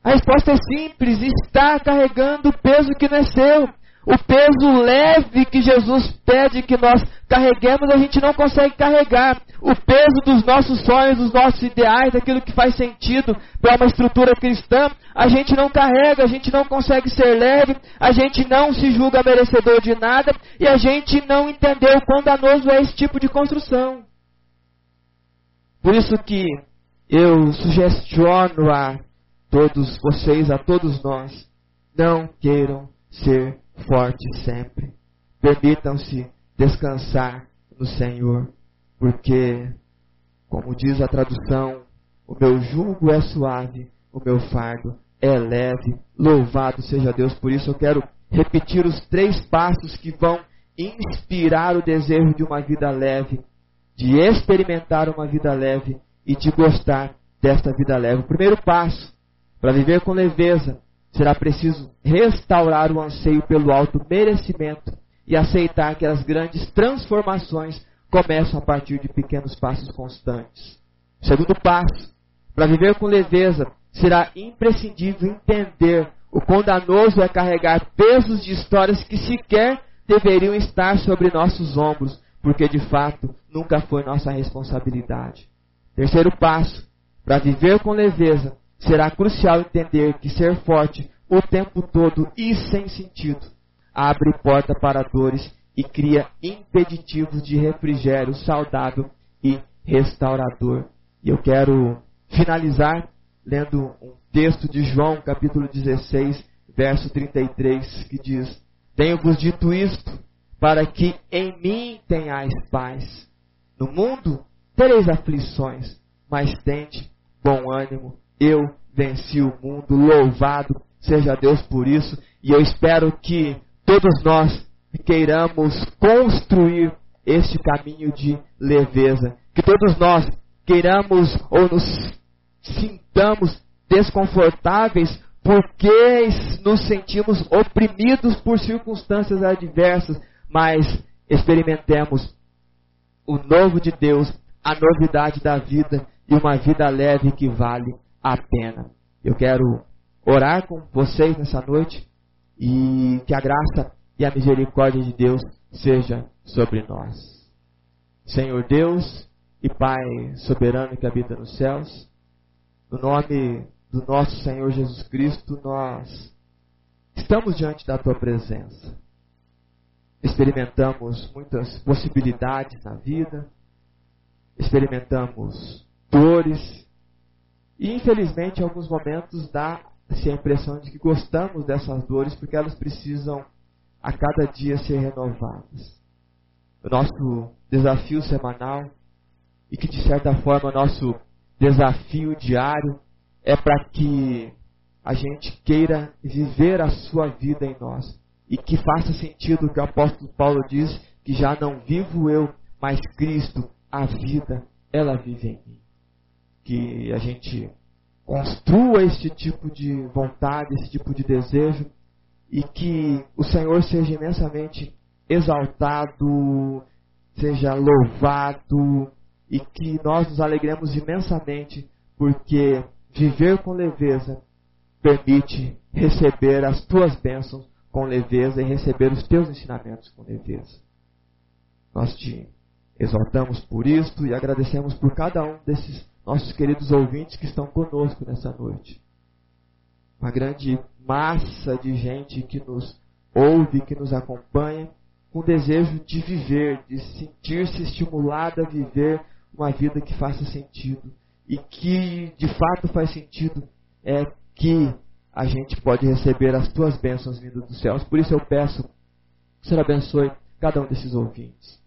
A resposta é simples: está carregando o peso que não é seu. O peso leve que Jesus pede que nós carreguemos, a gente não consegue carregar. O peso dos nossos sonhos, dos nossos ideais, daquilo que faz sentido para uma estrutura cristã, a gente não carrega, a gente não consegue ser leve, a gente não se julga merecedor de nada e a gente não entendeu quão danoso é esse tipo de construção. Por isso que eu sugestiono a todos vocês, a todos nós, não queiram ser forte sempre. Permitam-se descansar no Senhor, porque, como diz a tradução, o meu jugo é suave, o meu fardo é leve. Louvado seja Deus por isso. Eu quero repetir os três passos que vão inspirar o desejo de uma vida leve, de experimentar uma vida leve e de gostar desta vida leve. O primeiro passo para viver com leveza será preciso restaurar o anseio pelo alto merecimento e aceitar que as grandes transformações começam a partir de pequenos passos constantes. Segundo passo, para viver com leveza, será imprescindível entender o quão danoso é carregar pesos de histórias que sequer deveriam estar sobre nossos ombros, porque de fato nunca foi nossa responsabilidade. Terceiro passo, para viver com leveza, será crucial entender que ser forte o tempo todo e sem sentido abre porta para dores e cria impeditivos de refrigério saudável e restaurador. E eu quero finalizar lendo um texto de João, capítulo 16, verso 33, que diz: Tenho-vos dito isto para que em mim tenhais paz. No mundo tereis aflições, mas tente bom ânimo. Eu venci o mundo, louvado seja Deus por isso, e eu espero que todos nós queiramos construir este caminho de leveza, que todos nós queiramos ou nos sintamos desconfortáveis porque nos sentimos oprimidos por circunstâncias adversas, mas experimentemos o novo de Deus, a novidade da vida e uma vida leve que vale a pena. Eu quero orar com vocês nessa noite e que a graça e a misericórdia de Deus seja sobre nós. Senhor Deus e Pai soberano que habita nos céus, no nome do nosso Senhor Jesus Cristo, nós estamos diante da tua presença. Experimentamos muitas possibilidades na vida, experimentamos dores, e infelizmente em alguns momentos dá-se a impressão de que gostamos dessas dores porque elas precisam a cada dia ser renovadas. O nosso desafio semanal e que de certa forma o nosso desafio diário é para que a gente queira viver a sua vida em nós e que faça sentido o que o apóstolo Paulo diz que já não vivo eu, mas Cristo, a vida, ela vive em mim. Que a gente construa este tipo de vontade, esse tipo de desejo e que o Senhor seja imensamente exaltado, seja louvado e que nós nos alegremos imensamente porque viver com leveza permite receber as tuas bênçãos com leveza e receber os teus ensinamentos com leveza. Nós te exaltamos por isto e agradecemos por cada um desses nossos queridos ouvintes que estão conosco nessa noite uma grande massa de gente que nos ouve, que nos acompanha, com desejo de viver, de sentir-se estimulada a viver uma vida que faça sentido. E que de fato faz sentido é que a gente pode receber as tuas bênçãos vindo dos céus. Por isso eu peço, que Senhor abençoe cada um desses ouvintes.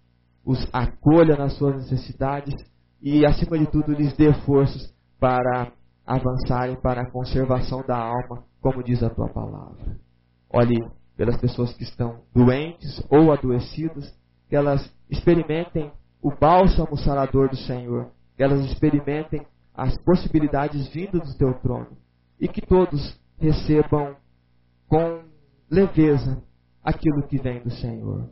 Os acolha nas suas necessidades e, acima de tudo, lhes dê forças para avançarem para a conservação da alma, como diz a tua palavra. Olhe pelas pessoas que estão doentes ou adoecidas, que elas experimentem o bálsamo sarador do Senhor, que elas experimentem as possibilidades vindas do teu trono e que todos recebam com leveza aquilo que vem do Senhor.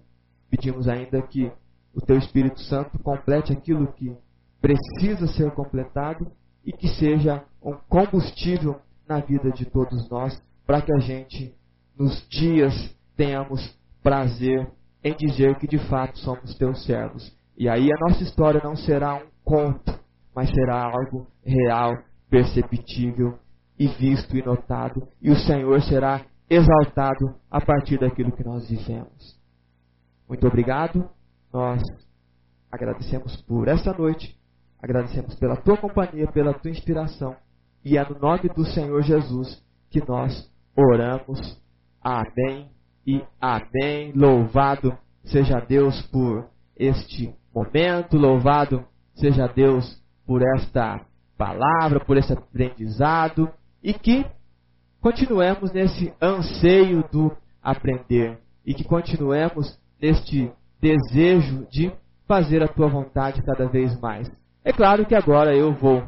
Pedimos ainda que o teu Espírito Santo complete aquilo que precisa ser completado e que seja um combustível na vida de todos nós, para que a gente, nos dias, tenhamos prazer em dizer que de fato somos teus servos. E aí a nossa história não será um conto, mas será algo real, perceptível e visto e notado, e o Senhor será exaltado a partir daquilo que nós vivemos. Muito obrigado. Nós agradecemos por essa noite Agradecemos pela tua companhia, pela tua inspiração. E é no nome do Senhor Jesus que nós oramos. Amém e amém. Louvado seja Deus por este momento, louvado seja Deus por esta palavra, por esse aprendizado e que continuemos nesse anseio do aprender e que continuemos neste desejo de fazer a tua vontade cada vez mais. É claro que agora eu vou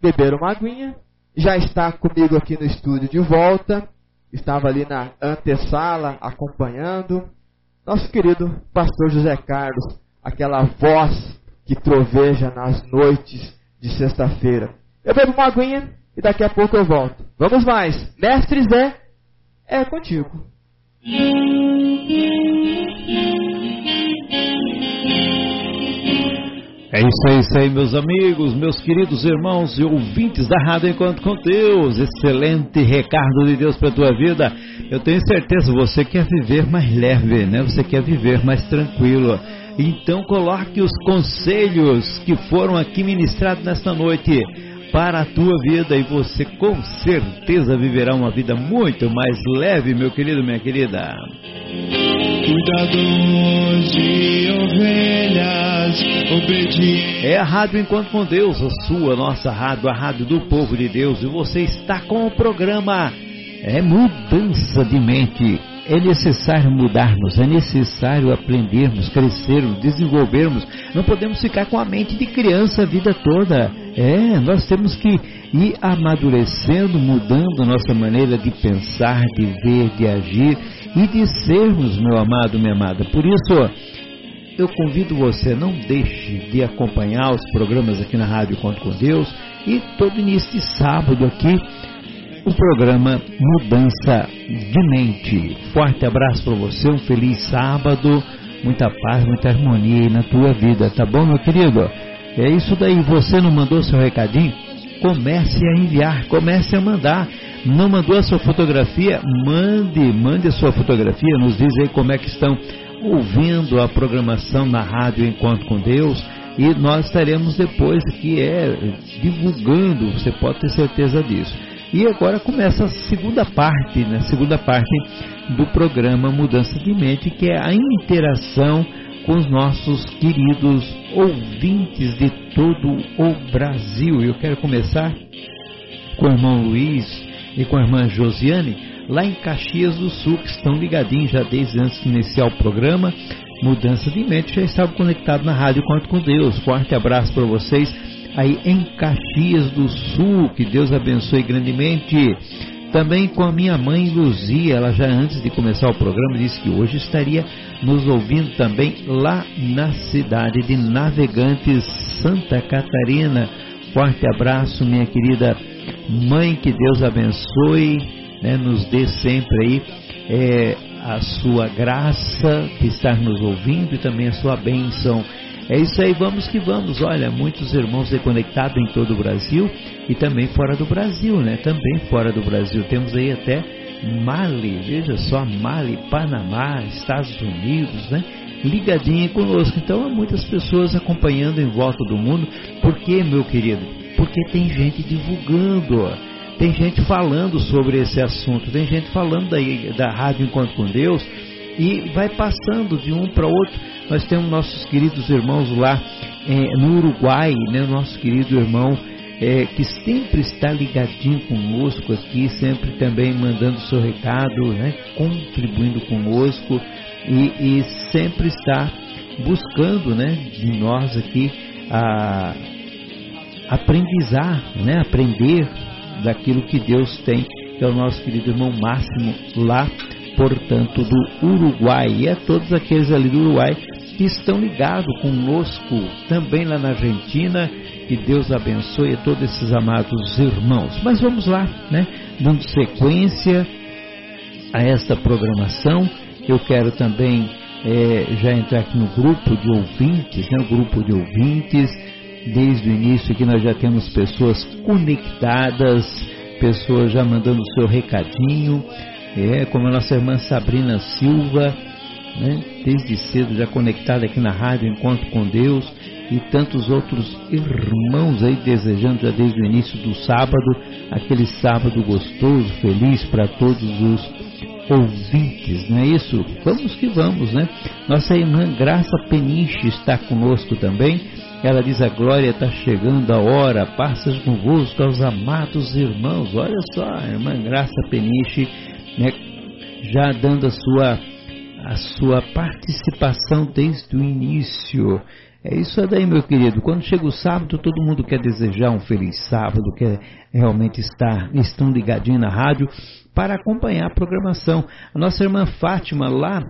beber uma aguinha. Já está comigo aqui no estúdio de volta. Estava ali na antessala acompanhando. Nosso querido pastor José Carlos, aquela voz que troveja nas noites de sexta-feira. Eu bebo uma aguinha e daqui a pouco eu volto. Vamos mais. Mestre Zé, é contigo. É isso aí, isso aí, meus amigos, meus queridos irmãos e ouvintes da Rádio Enquanto com Deus. Excelente recado de Deus para a tua vida. Eu tenho certeza, você quer viver mais leve, né? Você quer viver mais tranquilo. Então coloque os conselhos que foram aqui ministrados nesta noite para a tua vida e você com certeza viverá uma vida muito mais leve, meu querido, minha querida. cuidador de ovelhas, obediente. É a Rádio Encontro com Deus, a sua, nossa rádio, a rádio do povo de Deus. E você está com o programa É Mudança de Mente. É necessário mudarmos, é necessário aprendermos, crescermos, desenvolvermos. Não podemos ficar com a mente de criança a vida toda. É, nós temos que ir amadurecendo, mudando nossa maneira de pensar, de ver, de agir e de sermos, meu amado, minha amada. Por isso, eu convido você, não deixe de acompanhar os programas aqui na Rádio Conto com Deus e todo início de sábado aqui o programa Mudança de Mente. Forte abraço para você, um feliz sábado, muita paz, muita harmonia aí na tua vida, tá bom, meu querido? É isso daí, você não mandou seu recadinho? Comece a enviar, comece a mandar. Não mandou a sua fotografia? Mande, mande a sua fotografia, nos diz aí como é que estão ouvindo a programação na rádio Encontro com Deus e nós estaremos depois que é divulgando, você pode ter certeza disso. E agora começa a segunda parte, né? Segunda parte do programa Mudança de Mente, que é a interação com os nossos queridos ouvintes de todo o Brasil. Eu quero começar com o irmão Luiz e com a irmã Josiane, lá em Caxias do Sul, que estão ligadinhos já desde antes de iniciar o programa. Mudança de Mente já estava conectado na Rádio Conto com Deus. Forte abraço para vocês aí em Caxias do Sul. Que Deus abençoe grandemente. Também com a minha mãe Luzia, ela já antes de começar o programa disse que hoje estaria nos ouvindo também lá na cidade de Navegantes, Santa Catarina. Forte abraço, minha querida mãe, que Deus abençoe, né, nos dê sempre aí é, a sua graça de estar nos ouvindo e também a sua bênção. É isso aí, vamos que vamos. Olha, muitos irmãos reconectados em todo o Brasil e também fora do Brasil, né? Também fora do Brasil. Temos aí até Mali, veja só, Mali, Panamá, Estados Unidos, né? Ligadinha conosco. Então, há muitas pessoas acompanhando em volta do mundo. Por quê, meu querido? Porque tem gente divulgando, tem gente falando sobre esse assunto, tem gente falando daí da Rádio Encontro com Deus e vai passando de um para outro. Nós temos nossos queridos irmãos lá é, no Uruguai, né, nosso querido irmão é, que sempre está ligadinho conosco aqui, sempre também mandando seu recado, né, contribuindo conosco e, e sempre está buscando né, de nós aqui a aprendizar, né, aprender daquilo que Deus tem, que é o nosso querido irmão Máximo lá portanto, do Uruguai. E a todos aqueles ali do Uruguai que estão ligados conosco também lá na Argentina. Que Deus abençoe a todos esses amados irmãos. Mas vamos lá, né? Dando sequência a esta programação, eu quero também é, já entrar aqui no grupo de ouvintes, né? O grupo de ouvintes. Desde o início que nós já temos pessoas conectadas, pessoas já mandando o seu recadinho. É, como a nossa irmã Sabrina Silva, né, desde cedo já conectada aqui na rádio Encontro com Deus, e tantos outros irmãos aí desejando já desde o início do sábado, aquele sábado gostoso, feliz para todos os ouvintes, não é isso? Vamos que vamos, né? Nossa irmã Graça Peniche está conosco também. Ela diz: A glória está chegando a hora, passas convosco aos amados irmãos. Olha só, a irmã Graça Peniche né, já dando a sua, a sua participação desde o início. É isso daí, meu querido. Quando chega o sábado, todo mundo quer desejar um feliz sábado, quer realmente estar, estão ligadinhos na rádio para acompanhar a programação. A nossa irmã Fátima, lá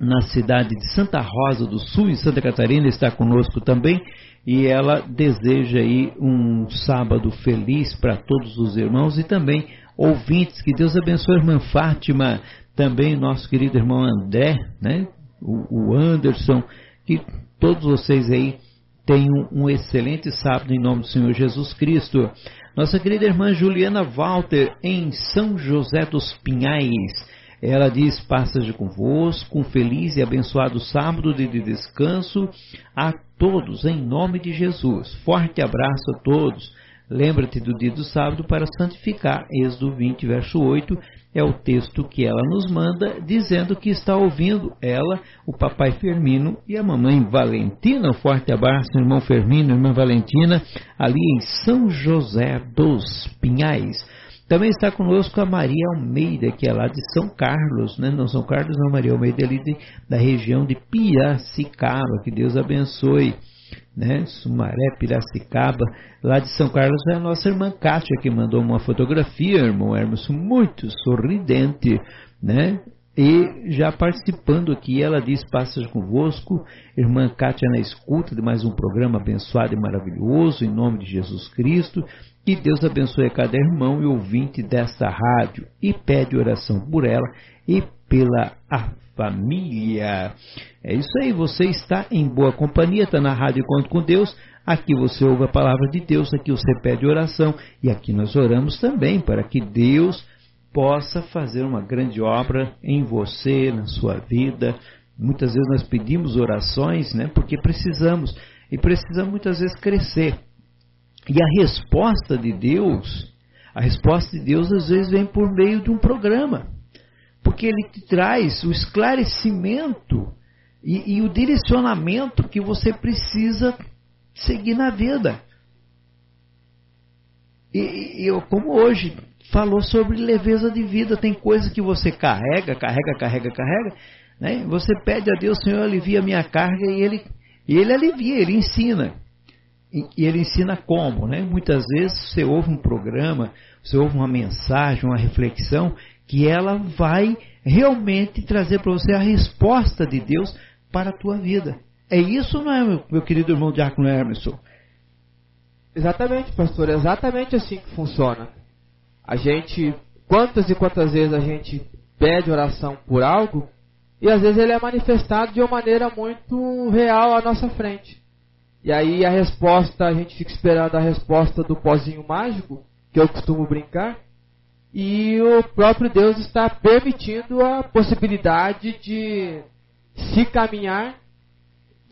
na cidade de Santa Rosa do Sul, em Santa Catarina, está conosco também e ela deseja aí um sábado feliz para todos os irmãos e também ouvintes. Que Deus abençoe a irmã Fátima, também nosso querido irmão André, né? o, o Anderson, que todos vocês aí tenham um excelente sábado em nome do Senhor Jesus Cristo. Nossa querida irmã Juliana Walter, em São José dos Pinhais. Ela diz: Passas convosco, um feliz e abençoado sábado de descanso a todos, em nome de Jesus. Forte abraço a todos. Lembra-te do dia do sábado para santificar. Êxodo 20, verso 8. é o texto que ela nos manda, dizendo que está ouvindo ela, o papai Fermino e a mamãe Valentina. Um forte abraço, irmão Fermino, irmã Valentina, ali em São José dos Pinhais. Também está conosco a Maria Almeida, que é lá de São Carlos, né? Não São Carlos, não, Maria Almeida, é ali de, da região de Piracicaba. Que Deus abençoe né? Sumaré, Piracicaba, lá de São Carlos, é a nossa irmã Kátia que mandou uma fotografia, irmão Hermes, muito sorridente, né? E já participando aqui, ela diz: Passa convosco, irmã Kátia na escuta de mais um programa abençoado e maravilhoso, em nome de Jesus Cristo. Que Deus abençoe a cada irmão e ouvinte desta rádio e pede oração por ela e pela família. É isso aí, você está em boa companhia, está na Rádio Encontro com Deus. Aqui você ouve a palavra de Deus, aqui você pede oração e aqui nós oramos também para que Deus possa fazer uma grande obra em você, na sua vida. Muitas vezes nós pedimos orações, né, porque precisamos e precisamos muitas vezes crescer. E a resposta de Deus, a resposta de Deus às vezes vem por meio de um programa porque ele te traz o esclarecimento e, e o direcionamento que você precisa seguir na vida. E, e como hoje falou sobre leveza de vida, tem coisa que você carrega, carrega, carrega, carrega, né? Você pede a Deus, Senhor, alivia a minha carga e ele, ele alivia, ele ensina. E ele ensina como, né? Muitas vezes você ouve um programa, você ouve uma mensagem, uma reflexão que ela vai realmente trazer para você a resposta de Deus para a tua vida. É isso, não é, meu, querido irmão Diácono Emerson? Exatamente, pastor, é exatamente assim que funciona. A gente, quantas e quantas vezes a gente pede oração por algo e às vezes ele é manifestado de uma maneira muito real à nossa frente. E aí a resposta, a gente fica esperando a resposta do pozinho mágico, que eu costumo brincar, e o próprio Deus está permitindo a possibilidade de se caminhar,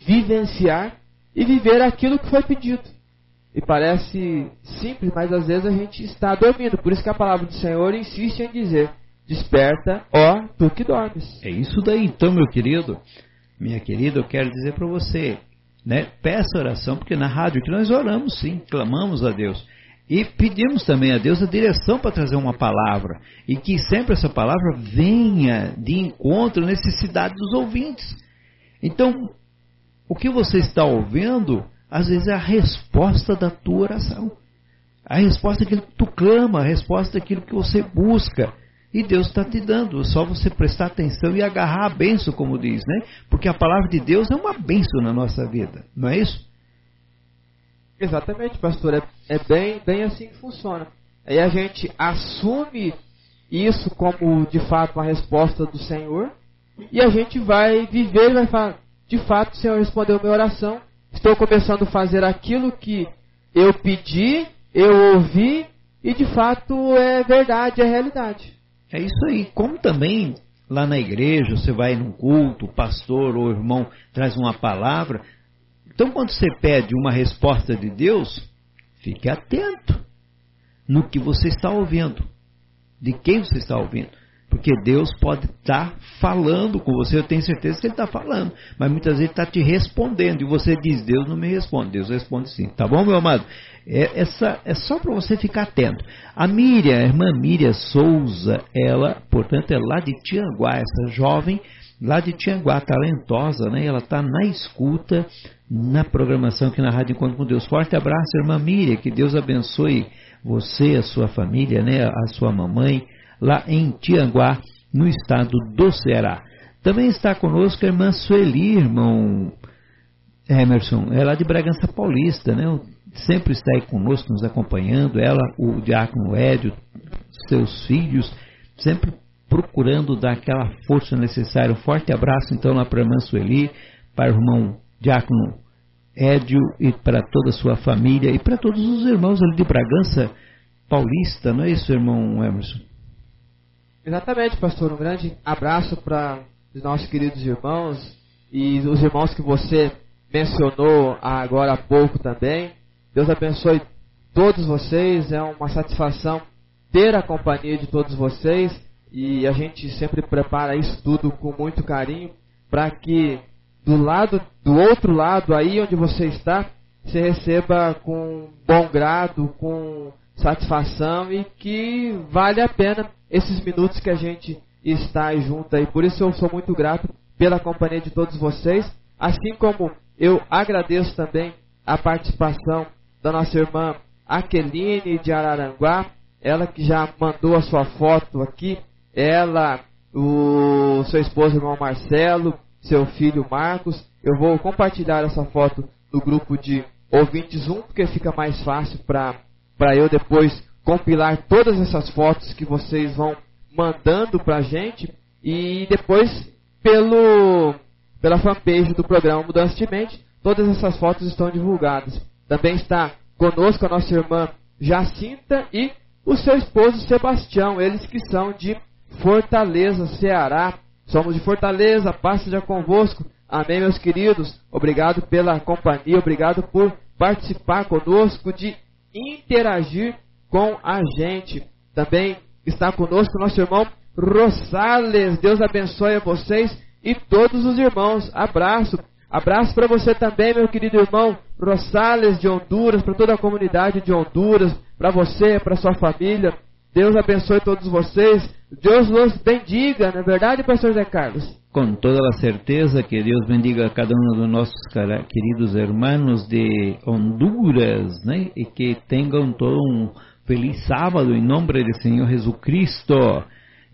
vivenciar e viver aquilo que foi pedido. E parece simples, mas às vezes a gente está dormindo. Por isso que a palavra do Senhor insiste em dizer: Desperta, ó, tu que dormes. É isso daí, então, meu querido, minha querida, eu quero dizer para você, né? Peça oração, porque na rádio que nós oramos sim, clamamos a Deus. E pedimos também a Deus a direção para trazer uma palavra. E que sempre essa palavra venha de encontro à necessidade dos ouvintes. Então, o que você está ouvindo, às vezes é a resposta da tua oração. A resposta daquilo que tu clama, a resposta daquilo que você busca. E Deus está te dando, é só você prestar atenção e agarrar a benção, como diz, né? Porque a palavra de Deus é uma benção na nossa vida, não é isso? Exatamente, pastor. É, é bem, bem assim que funciona. Aí a gente assume isso como de fato uma resposta do Senhor e a gente vai viver e vai falar: de fato, o Senhor respondeu minha oração. Estou começando a fazer aquilo que eu pedi, eu ouvi e de fato é verdade, é realidade. É isso aí. Como também lá na igreja você vai num culto, o pastor ou o irmão traz uma palavra, então, quando você pede uma resposta de Deus, fique atento no que você está ouvindo, de quem você está ouvindo. Porque Deus pode estar falando com você, eu tenho certeza que Ele está falando, mas muitas vezes está te respondendo, e você diz: Deus não me responde, Deus responde sim. Tá bom, meu amado? É, essa, é só para você ficar atento. A Miriam, a irmã Miriam Souza, ela, portanto, é lá de Tianguá, essa jovem lá de Tianguá, talentosa, né? Ela está na escuta, na programação aqui na Rádio Encontro com Deus. Forte abraço, irmã Miriam, que Deus abençoe você, a sua família, né? A sua mamãe, lá em Tianguá, no estado do Ceará. Também está conosco a irmã Sueli, irmão Emerson, é de Bragança Paulista, né? Sempre está aí conosco, nos acompanhando. Ela, o diácono Édio, seus filhos, sempre procurando dar aquela força necessária. Um forte abraço então lá para a irmã Sueli, para o irmão Diácono Édio e para toda a sua família e para todos os irmãos ali de Bragança Paulista, não é isso, irmão Emerson? Exatamente, pastor. Um grande abraço para os nossos queridos irmãos e os irmãos que você mencionou agora há pouco também. Deus abençoe todos vocês. É uma satisfação ter a companhia de todos vocês e a gente sempre prepara isso tudo com muito carinho para que do lado, do outro lado, aí onde você está, você receba com bom grado, com satisfação e que vale a pena esses minutos que a gente está junto aí. Por isso eu sou muito grato pela companhia de todos vocês, assim como eu agradeço também a participação da nossa irmã Aqueline de Araranguá, ela que já mandou a sua foto aqui, ela, o seu esposo irmão Marcelo, seu filho Marcos. Eu vou compartilhar essa foto no grupo de ouvintes 1, porque fica mais fácil para eu depois compilar todas essas fotos que vocês vão mandando para a gente e depois pelo pela fanpage do programa Mudança de Mente, todas essas fotos estão divulgadas. Também está conosco a nossa irmã Jacinta e o seu esposo Sebastião, eles que são de Fortaleza, Ceará. Somos de Fortaleza, paz seja convosco. Amém, meus queridos. Obrigado pela companhia, obrigado por participar conosco, de interagir com a gente. Também está conosco nosso irmão Rosales. Deus abençoe a vocês e todos os irmãos. Abraço. Abraço para você também, meu querido irmão Rosales de Honduras, para toda a comunidade de Honduras, para você, para sua família. Deus abençoe todos vocês. Deus os bendiga, não é verdade, pastor Zé Carlos? Com toda a certeza que Deus bendiga a cada um dos nossos queridos irmãos de Honduras, né? E que tenham todo um feliz sábado em nome do Senhor Jesus Cristo.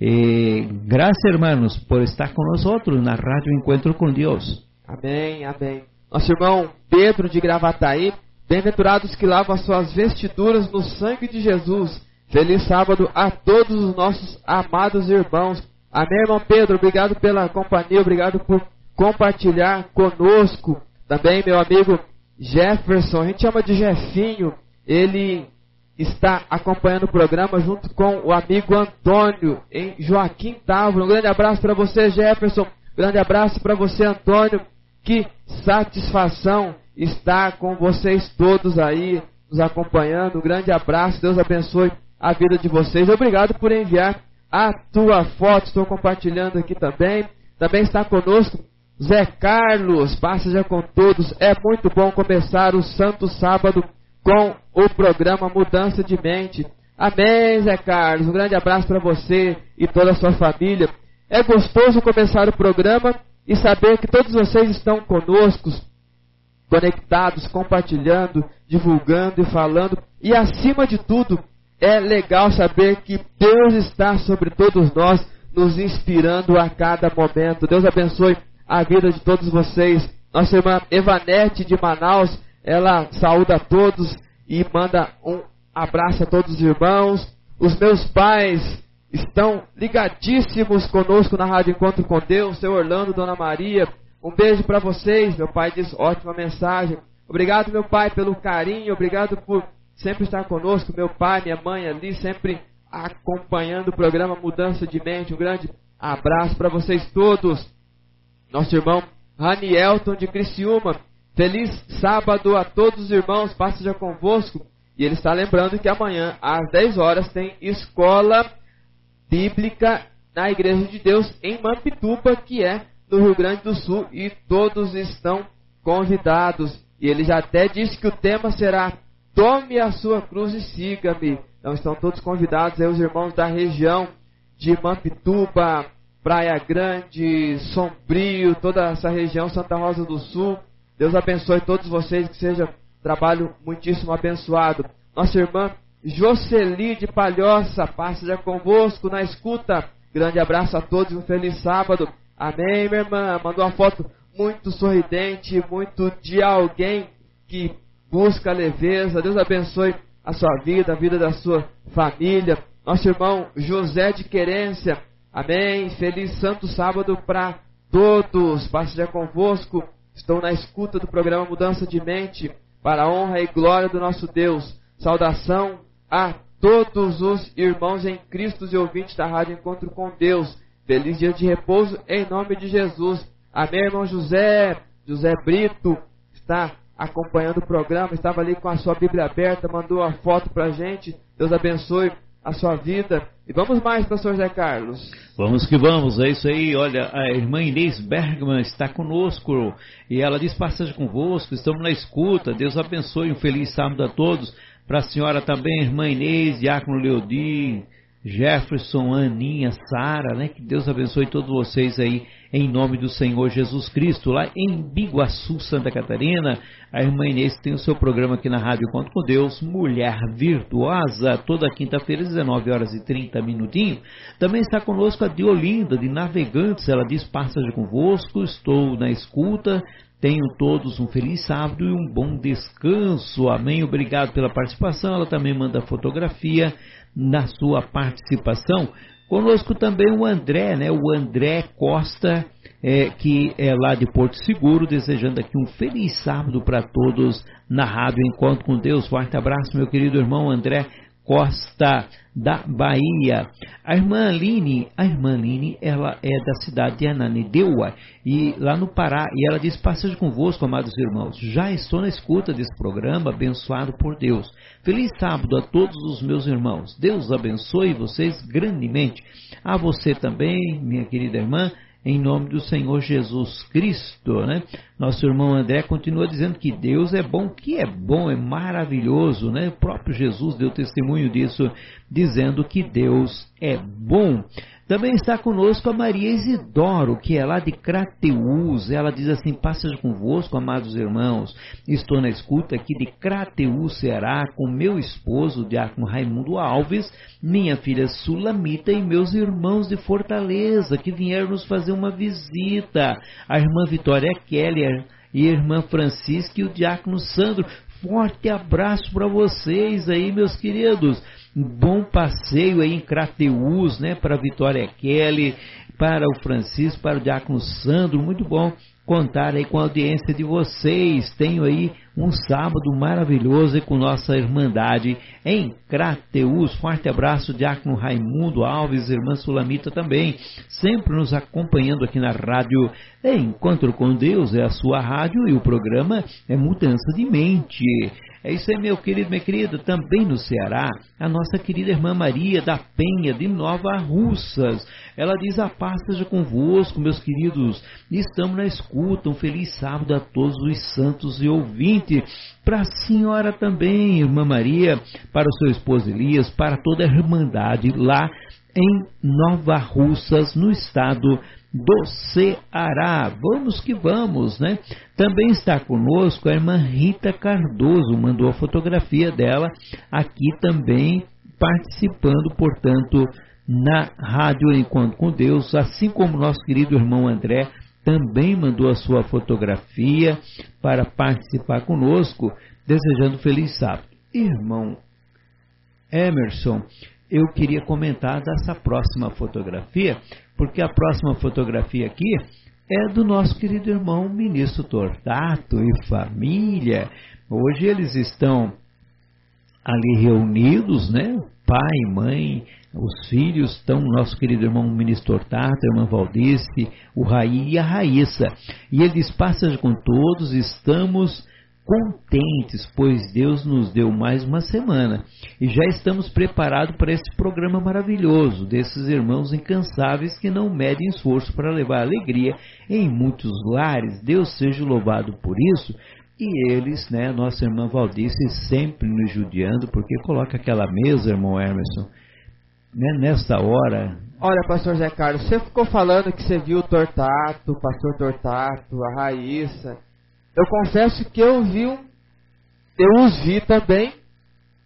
Eh, graças, hermanos, por estar nós na Rádio Encontro com Deus. Amém, amém. Nosso irmão Pedro de Gravataí, bem-aventurados que lavam as suas vestiduras no sangue de Jesus. Feliz sábado a todos os nossos amados irmãos. Amém, irmão Pedro, obrigado pela companhia, obrigado por compartilhar conosco. Também meu amigo Jefferson, a gente chama de Jefinho, ele está acompanhando o programa junto com o amigo Antônio em Joaquim Távora. Um grande abraço para você, Jefferson. Grande abraço para você, Antônio. Que satisfação estar com vocês todos aí nos acompanhando. Um grande abraço. Deus abençoe a vida de vocês. Obrigado por enviar a tua foto. Estou compartilhando aqui também. Também está conosco Zé Carlos. Passa com todos. É muito bom começar o Santo Sábado com o programa Mudança de Mente. Amém, Zé Carlos. Um grande abraço para você e toda a sua família. É gostoso começar o programa e saber que todos vocês estão conosco, conectados, compartilhando, divulgando e falando. E acima de tudo, é legal saber que Deus está sobre todos nós, nos inspirando a cada momento. Deus abençoe a vida de todos vocês. Nossa irmã Evanete de Manaus ela saúda a todos e manda um abraço a todos os irmãos. Os meus pais estão ligadíssimos conosco na Rádio Encontro com Deus, seu Orlando, Dona Maria. Um beijo para vocês. Meu pai diz ótima mensagem. Obrigado, meu pai, pelo carinho. Obrigado por sempre estar conosco. Meu pai, minha mãe ali, sempre acompanhando o programa Mudança de Mente. Um grande abraço para vocês todos. Nosso irmão Ranielton de Criciúma Feliz sábado a todos os irmãos, paz seja convosco. E ele está lembrando que amanhã, às 10 horas, tem escola bíblica na Igreja de Deus em Mampituba, que é no Rio Grande do Sul, e todos estão convidados. E ele já até disse que o tema será Tome a sua cruz e siga-me. Então estão todos convidados aí, os irmãos da região de Mampituba, Praia Grande, Sombrio, toda essa região, Santa Rosa do Sul. Deus abençoe todos vocês, que seja trabalho muitíssimo abençoado. Nossa irmã Jocely de Palhoça, paz seja convosco na escuta. Grande abraço a todos, um feliz sábado. Amém, minha irmã. Mandou uma foto muito sorridente, muito de alguém que busca leveza. Deus abençoe a sua vida, a vida da sua família. Nosso irmão José de Querência. Amém. Feliz santo sábado para todos. Paz seja convosco. Estou na escuta do programa Mudança de Mente, para a honra e glória do nosso Deus. Saudação a todos os irmãos em Cristo e ouvintes da Rádio Encontro com Deus. Feliz dia de repouso em nome de Jesus. Amém, irmão José. José Brito está acompanhando o programa, estava ali com a sua Bíblia aberta, mandou a foto para a gente. Deus abençoe a sua vida. E vamos mais, pastor Zé Carlos. Vamos que vamos, é isso aí. Olha, a irmã Inês Bergman está conosco e ela diz: passagem convosco, estamos na escuta. Deus abençoe, um feliz sábado a todos. Para a senhora também, irmã Inês, Diácono Leodi, Jefferson, Aninha, Sara, né? Que Deus abençoe todos vocês aí, em nome do Senhor Jesus Cristo. Lá em Biguaçu, Santa Catarina, a irmã Inês tem o seu programa aqui na Rádio Conto com Deus, Mulher Virtuosa, toda quinta-feira, 19 horas e 30 minutinhos. Também está conosco a Diolinda, de Navegantes. Ela diz: Passagem convosco, estou na escuta. Tenham todos um feliz sábado e um bom descanso. Amém. Obrigado pela participação. Ela também manda fotografia na sua participação. Conosco também o André, né? O André Costa, é, que é lá de Porto Seguro, desejando aqui um feliz sábado para todos na Rádio Encontro com Deus. Forte abraço, meu querido irmão André Costa da Bahia. A irmã Aline, a irmã Aline, ela é da cidade de Ananindeua, e lá no Pará, e ela diz: Passejo convosco, amados irmãos. Já estou na escuta desse programa, abençoado por Deus. Feliz sábado a todos os meus irmãos. Deus abençoe vocês grandemente. A você também, minha querida irmã em nome do Senhor Jesus Cristo. Né? Nosso irmão André continua dizendo que Deus é bom, que é bom, é maravilhoso. Né? O próprio Jesus deu testemunho disso, dizendo que Deus é bom. Também está conosco a Maria Isidoro, que é lá de Crateús. Ela diz assim: Passas convosco, amados irmãos. Estou na escuta aqui de Crateús, Ceará, com meu esposo, o diácono Raimundo Alves, minha filha Sulamita e meus irmãos de Fortaleza, que vieram nos fazer uma visita. A irmã Vitória Keller e a irmã Francisca e o diácono Sandro. Forte abraço para vocês aí, meus queridos um bom passeio aí em Crateús, né, para Vitória Kelly, para o Francisco, para o Diácono Sandro, muito bom contar aí com a audiência de vocês. Tenho aí um sábado maravilhoso com nossa Irmandade em Crateus. Forte abraço, Diácono Raimundo Alves, irmã Sulamita também, sempre nos acompanhando aqui na rádio Encontro com Deus, é a sua rádio e o programa é Mudança de Mente. É isso aí, meu querido, minha querida. Também no Ceará, a nossa querida irmã Maria da Penha, de Nova Russas. Ela diz: A paz seja convosco, meus queridos. Estamos na escuta. Um feliz sábado a todos os santos e ouvintes. Para a senhora também, irmã Maria, para o seu esposo Elias, para toda a irmandade lá em Nova Russas, no estado do Ceará. Vamos que vamos, né? Também está conosco a irmã Rita Cardoso, mandou a fotografia dela aqui também participando, portanto, na Rádio Encontro com Deus, assim como nosso querido irmão André também mandou a sua fotografia para participar conosco, desejando feliz sábado. Irmão Emerson, eu queria comentar dessa próxima fotografia, porque a próxima fotografia aqui é do nosso querido irmão ministro Tortato e família. Hoje eles estão ali reunidos, né? Pai, mãe, os filhos estão, nosso querido irmão ministro Tortato, a irmã Valdice, o Raí e a Raíssa. E ele diz: Passa com todos, estamos contentes, pois Deus nos deu mais uma semana e já estamos preparados para esse programa maravilhoso desses irmãos incansáveis que não medem esforço para levar alegria em muitos lares. Deus seja louvado por isso. E eles, né, nossa irmã Valdice, sempre nos judiando, porque coloca aquela mesa, irmão Emerson, né, nesta hora. Olha, pastor Zé Carlos, você ficou falando que você viu o Tortato, o pastor Tortato, a Raíssa eu confesso que eu vi, eu os vi também,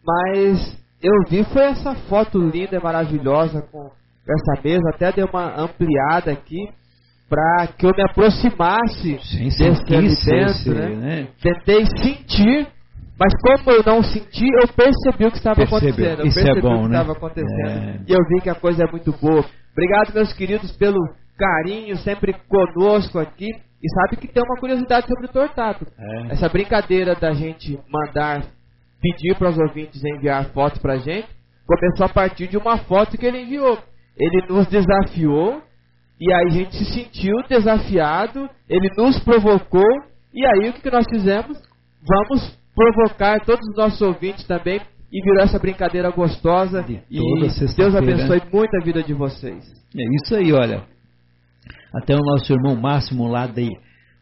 mas eu vi foi essa foto linda e maravilhosa com essa mesa, até dei uma ampliada aqui para que eu me aproximasse Sim, desse alimento, né? né? Tentei sentir, mas como eu não senti, eu percebi o que estava Percebeu. acontecendo. Eu Isso percebi é bom, o que né? estava acontecendo. É. E eu vi que a coisa é muito boa. Obrigado, meus queridos, pelo carinho sempre conosco aqui. E sabe que tem uma curiosidade sobre o Tortato. É. Essa brincadeira da gente mandar, pedir para os ouvintes enviar fotos para a gente, começou a partir de uma foto que ele enviou. Ele nos desafiou, e aí a gente se sentiu desafiado, ele nos provocou, e aí o que, que nós fizemos? Vamos provocar todos os nossos ouvintes também e virou essa brincadeira gostosa. De E Deus abençoe muito a vida de vocês. É isso aí, olha. Até o nosso irmão Máximo lá de,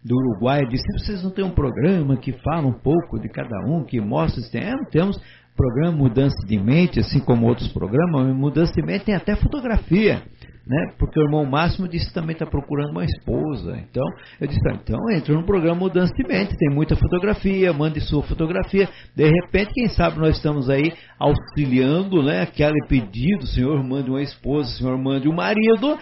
do Uruguai disse: vocês não têm um programa que fala um pouco de cada um, que mostra se tem? É, temos programa Mudança de Mente, assim como outros programas, mas Mudança de Mente tem até fotografia. Né? Porque o irmão Máximo disse que também está procurando uma esposa. Então, eu disse, "Ah, então entra no programa Mudança de Mente, tem muita fotografia, mande sua fotografia. De repente, quem sabe nós estamos aí auxiliando, né? Aquele pedido, Senhor, mande uma esposa, Senhor, mande um marido.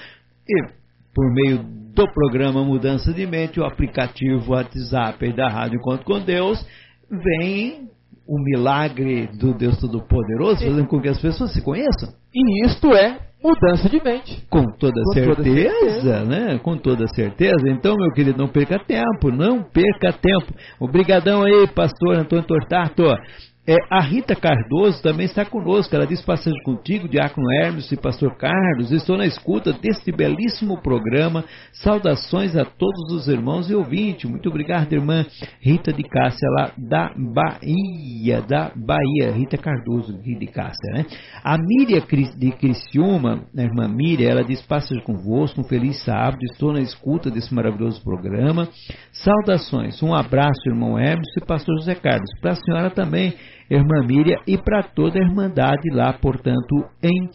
E por meio do programa Mudança de Mente, o aplicativo WhatsApp da Rádio Encontro com Deus, vem o milagre do Deus Todo-Poderoso, fazendo com que as pessoas se conheçam. E isto é mudança de mente. Com toda Com toda certeza, certeza. né? Com toda certeza. Então, meu querido, não perca tempo, não perca tempo. Obrigadão aí, pastor Antônio Tortato. É, a Rita Cardoso também está conosco. Ela diz: Passeio contigo, Diácono Hermes e Pastor Carlos. Estou na escuta deste belíssimo programa. Saudações a todos os irmãos e ouvintes. Muito obrigado, irmã Rita de Cássia, lá da Bahia. Da Bahia, Rita Cardoso de Cássia, né? A Miriam de Criciúma, a irmã Miriam, ela diz: Passeio convosco, um feliz sábado. Estou na escuta desse maravilhoso programa. Saudações. Um abraço, irmão Hermes e Pastor José Carlos. Para a senhora também irmã Miriam, e para toda a Irmandade lá, portanto, em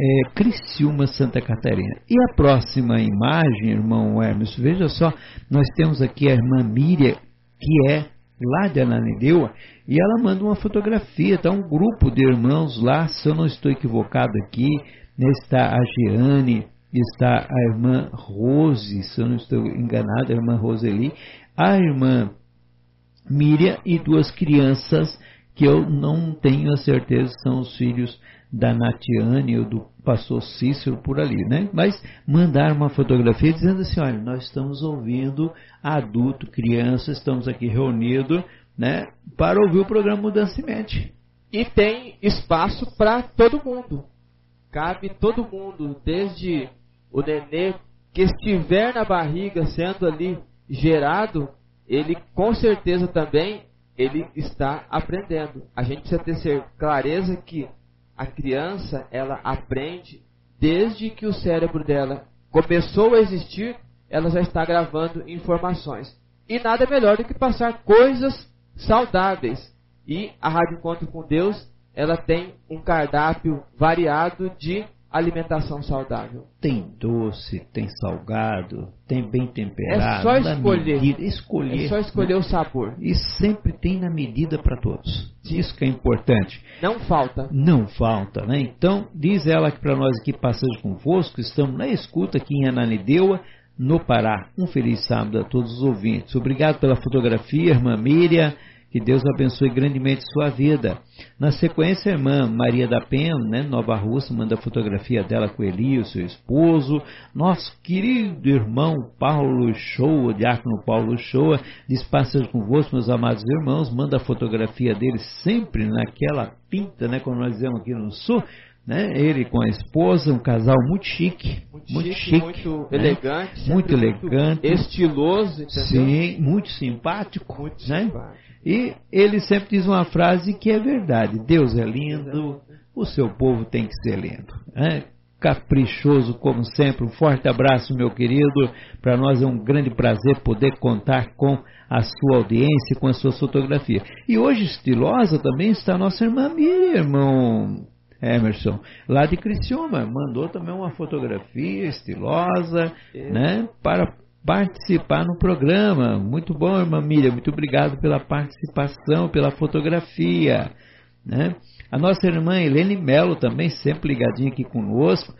é, Criciúma, Santa Catarina. E a próxima imagem, irmão Hermes, veja só, nós temos aqui a irmã Miriam, que é lá de Ananindeua, e ela manda uma fotografia, está um grupo de irmãos lá, se eu não estou equivocado aqui, né, está a Jeane, está a irmã Rose, se eu não estou enganado, a irmã Roseli, a irmã Miriam e duas crianças que eu não tenho a certeza que são os filhos da Natiane ou do pastor Cícero por ali, né? Mas mandaram uma fotografia dizendo assim, olha, nós estamos ouvindo adulto, criança, estamos aqui reunidos, né, para ouvir o programa Mudança de Mente. E tem espaço para todo mundo. Cabe todo mundo, desde o nenê que estiver na barriga sendo ali gerado, ele com certeza também ele está aprendendo. A gente precisa ter clareza que a criança ela aprende desde que o cérebro dela começou a existir, ela já está gravando informações. E nada melhor do que passar coisas saudáveis. E a Rádio Encontro com Deus, ela tem um cardápio variado de alimentação saudável. Tem doce, tem salgado, tem bem temperado. É só escolher. medida- escolher. É só escolher o sabor. E sempre tem na medida para todos. Isso que é importante. Não falta. Não falta, né? Então, diz ela que para nós aqui, passando convosco, estamos na escuta aqui em Ananindeua, no Pará. Um feliz sábado a todos os ouvintes. Obrigado pela fotografia, irmã Miriam. Que Deus abençoe grandemente sua vida. Na sequência, a irmã Maria da Penha, né, Nova Rússia, manda a fotografia dela com Eli, o seu esposo. Nosso querido irmão Paulo Shoa, diácono Paulo Shoa, diz passas convosco, meus amados irmãos, manda a fotografia dele sempre naquela pinta, né, como nós dizemos aqui no sul, né, ele com a esposa, um casal muito chique, Muito, chique, muito né? elegante. muito elegante, Estiloso, entendeu? sim, muito simpático, Muito né? simpático. E ele sempre diz uma frase que é verdade: Deus é lindo, o seu povo tem que ser lindo. né? Caprichoso, como sempre. Um forte abraço, meu querido. Para nós é um grande prazer poder contar com a sua audiência, com a sua fotografia. E hoje, estilosa, também está nossa irmã Miriam, irmão Emerson, lá de Criciúma. Mandou também uma fotografia estilosa, né? Para participar no programa. Muito bom, irmã Miriam. Muito obrigado pela participação, pela fotografia. Né? A nossa irmã Helene Melo também, sempre ligadinha aqui conosco.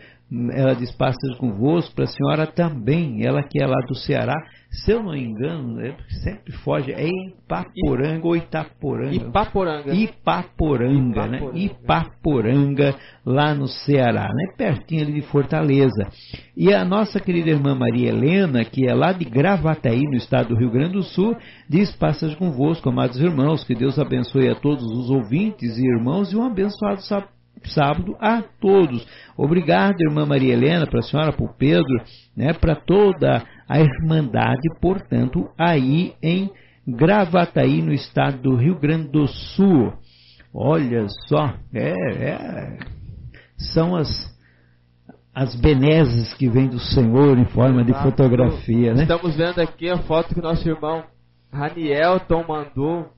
Ela diz passas convosco, para a senhora também, ela que é lá do Ceará, se eu não engano, né, sempre foge, é Ipaporanga ou Itaporanga? Ipaporanga. Ipaporanga, né? Ipaporanga, lá no Ceará, né? Pertinho ali de Fortaleza. E a nossa querida irmã Maria Helena, que é lá de Gravataí, no estado do Rio Grande do Sul, diz: Passas convosco, amados irmãos, que Deus abençoe a todos os ouvintes e irmãos e um abençoado sábado sábado a todos. Obrigado, irmã Maria Helena, para a senhora, para o Pedro, né, para toda a Irmandade, portanto, aí em Gravataí, no estado do Rio Grande do Sul. Olha só, é, é, são as, as benesses que vêm do Senhor em forma de fotografia, né? Estamos vendo aqui a foto que nosso irmão Ranielton mandou.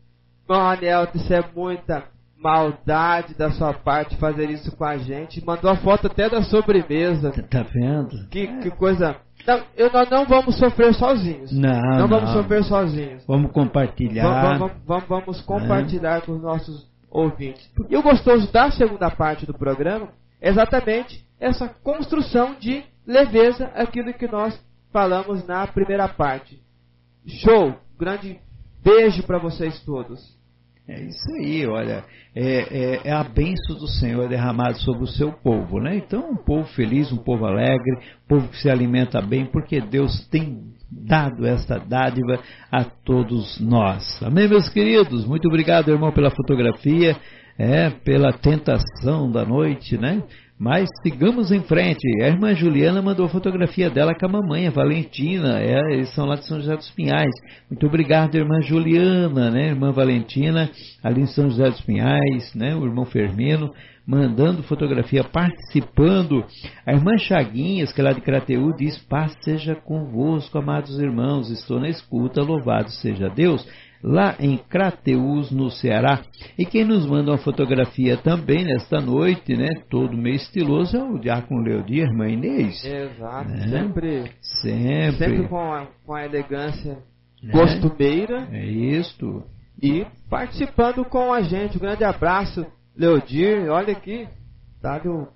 Irmão Ranielton, isso é muita maldade da sua parte fazer isso com a gente. Mandou a foto até da sobremesa. Tá, tá vendo? Que, que coisa. Não, eu, nós não vamos sofrer sozinhos. Não, não vamos não. sofrer sozinhos. Vamos compartilhar. Vamos, vamos, vamos compartilhar com os nossos ouvintes. E o gostoso da segunda parte do programa é exatamente essa construção de leveza, aquilo que nós falamos na primeira parte. Show! Grande beijo para vocês todos. É isso aí, olha, é, é, é, a bênção do Senhor derramada sobre o seu povo, né? Então, um povo feliz, um povo alegre, um povo que se alimenta bem, porque Deus tem dado esta dádiva a todos nós. Amém, meus queridos? Muito obrigado, irmão, pela fotografia, é, pela tentação da noite, né? Mas sigamos em frente. A irmã Juliana mandou a fotografia dela com a mamãe, a Valentina. É, eles são lá de São José dos Pinhais. Muito obrigado, irmã Juliana, né? Irmã Valentina, ali em São José dos Pinhais, né? O irmão Fermino, mandando fotografia, participando. A irmã Chaguinhas, que é lá de Crateú, diz: Paz seja convosco, amados irmãos. Estou na escuta, louvado seja Deus lá em Crateús, no Ceará. E quem nos manda uma fotografia também nesta noite, né, todo meio estiloso, é o Diácono Leodir, irmã Inês. Exato, né? sempre, sempre, sempre com, a, com a elegância né? costumeira. É isto. E participando com a gente. Um grande abraço, Leodir. Olha aqui, tá do,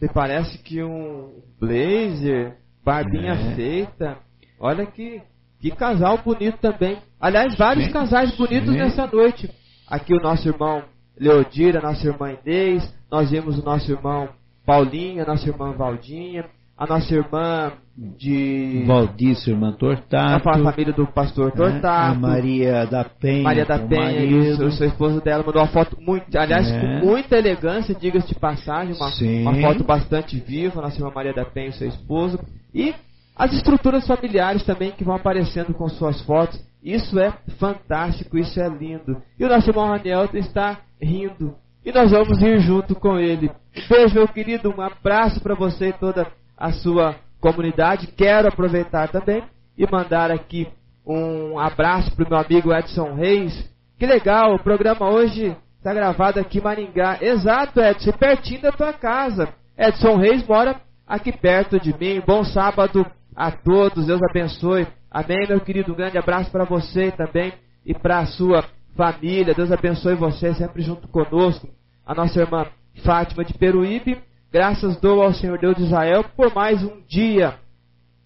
me parece que um blazer, barbinha é. feita. Olha que que casal bonito também. Aliás, vários Sim. casais bonitos Sim. nessa noite. Aqui o nosso irmão Leodira, nossa irmã Inês. Nós vimos o nosso irmão Paulinha, nossa irmã Valdinha. A nossa irmã de. Valdício, irmã Tortato. A família do pastor Tortato. É, a Maria da Penha. Maria da Penha, e o seu esposo dela mandou uma foto muito. Aliás, é. com muita elegância, diga-se de passagem. Uma, uma foto bastante viva. Nossa irmã Maria da Penha e seu esposo. E as estruturas familiares também que vão aparecendo com suas fotos. Isso é fantástico, isso é lindo. E o nosso irmão Raniel está rindo. E nós vamos rir junto com ele. Beijo, meu querido. Um abraço para você e toda a sua comunidade. Quero aproveitar também e mandar aqui um abraço para o meu amigo Edson Reis. Que legal, o programa hoje está gravado aqui em Maringá. Exato, Edson, pertinho da tua casa. Edson Reis mora aqui perto de mim. Bom sábado a todos. Deus abençoe. Amém, meu querido. Um grande abraço para você também e para a sua família. Deus abençoe você sempre junto conosco. A nossa irmã Fátima de Peruíbe. Graças dou ao Senhor Deus de Israel por mais um dia.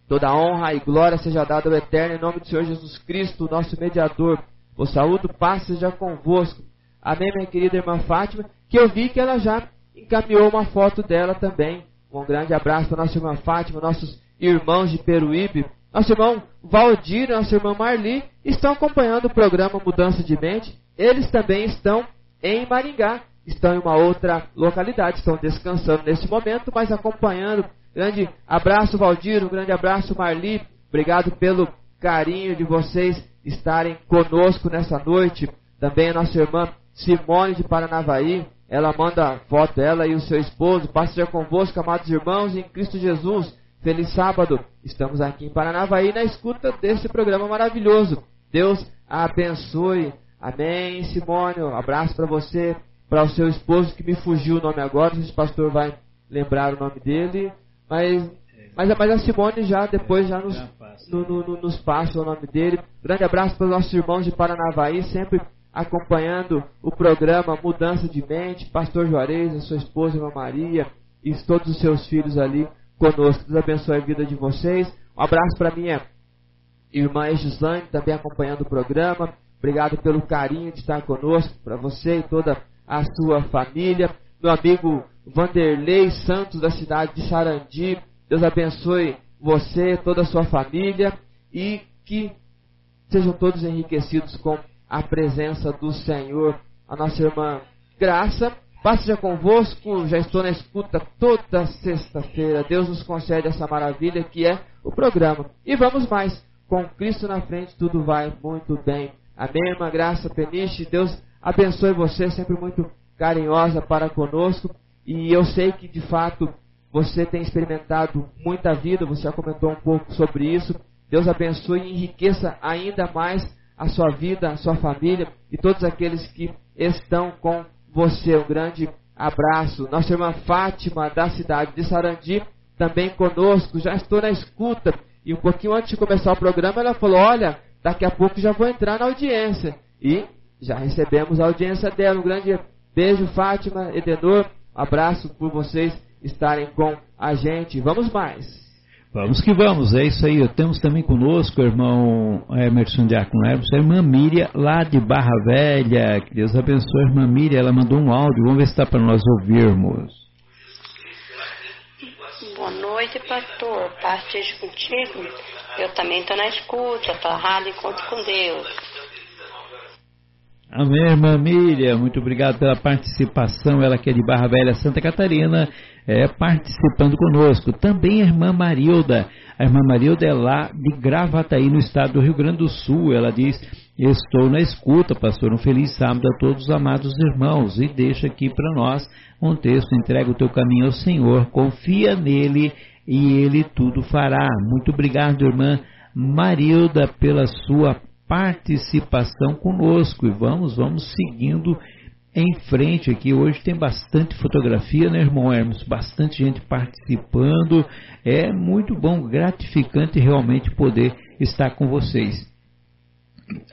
Toda honra e glória seja dada ao Eterno em nome do Senhor Jesus Cristo, nosso mediador. O saúde, paz seja convosco. Amém, minha querida irmã Fátima, que eu vi que ela já encaminhou uma foto dela também. Um grande abraço para nossa irmã Fátima, nossos irmãos de Peruíbe, nosso irmão Valdir nossa irmã Marli estão acompanhando o programa Mudança de Mente. Eles também estão em Maringá, estão em uma outra localidade, estão descansando nesse momento, mas acompanhando. Grande abraço, Valdir, um grande abraço, Marli. Obrigado pelo carinho de vocês estarem conosco nessa noite. Também a nossa irmã Simone de Paranavaí, ela manda foto, ela e o seu esposo. Passe já convosco, amados irmãos, em Cristo Jesus. Feliz sábado. Estamos aqui em Paranavaí na escuta desse programa maravilhoso. Deus abençoe. Amém, Simone. Um abraço para você, para o seu esposo que me fugiu o nome agora. O pastor vai lembrar o nome dele. Mas, mas, mas a Simone já depois já nos, no, no, nos passa o nome dele. Grande abraço para os nossos irmãos de Paranavaí, sempre acompanhando o programa Mudança de Mente. Pastor Juarez, a sua esposa, Irmã Maria, e todos os seus filhos ali conosco. Deus abençoe a vida de vocês. Um abraço para minha irmã Gislaine, também acompanhando o programa. Obrigado pelo carinho de estar conosco, para você e toda a sua família. Meu amigo Vanderlei Santos, da cidade de Sarandi. Deus abençoe você, toda a sua família e que sejam todos enriquecidos com a presença do Senhor. A nossa irmã Graça Paz seja convosco, já estou na escuta toda sexta-feira. Deus nos concede essa maravilha que é o programa. E vamos mais, com Cristo na frente tudo vai muito bem. Amém, irmã Graça Peniche. Deus abençoe você, sempre muito carinhosa para conosco. E eu sei que de fato você tem experimentado muita vida, você já comentou um pouco sobre isso. Deus abençoe e enriqueça ainda mais a sua vida, a sua família e todos aqueles que estão com você. Um grande abraço. Nossa irmã Fátima, da cidade de Sarandi, também conosco. Já estou na escuta. E um pouquinho antes de começar o programa, ela falou: Olha, daqui a pouco já vou entrar na audiência. E já recebemos a audiência dela. Um grande beijo, Fátima, Edenor. Um abraço por vocês estarem com a gente. Vamos mais. Vamos que vamos, é isso aí. Temos também conosco o irmão Emerson Diácono Emerson, a irmã Miriam, lá de Barra Velha. Que Deus abençoe a irmã Miriam. Ela mandou um áudio, vamos ver se está para nós ouvirmos. Boa noite, pastor. Paz contigo. Eu também estou na escuta, estou rádio Encontro com Deus. Amém, irmã Miriam. Muito obrigado pela participação. Ela que é de Barra Velha, Santa Catarina é, participando conosco. Também a irmã Marilda. A irmã Marilda é lá de Gravataí, no estado do Rio Grande do Sul. Ela diz: Estou na escuta, pastor. Um feliz sábado a todos os amados irmãos. E deixa aqui para nós um texto: entrega o teu caminho ao Senhor, confia nele e ele tudo fará. Muito obrigado, irmã Marilda, pela sua participação conosco. E vamos, vamos seguindo em frente aqui. Hoje tem bastante fotografia, né, irmão Hermes? Bastante gente participando. É muito bom, gratificante realmente poder estar com vocês.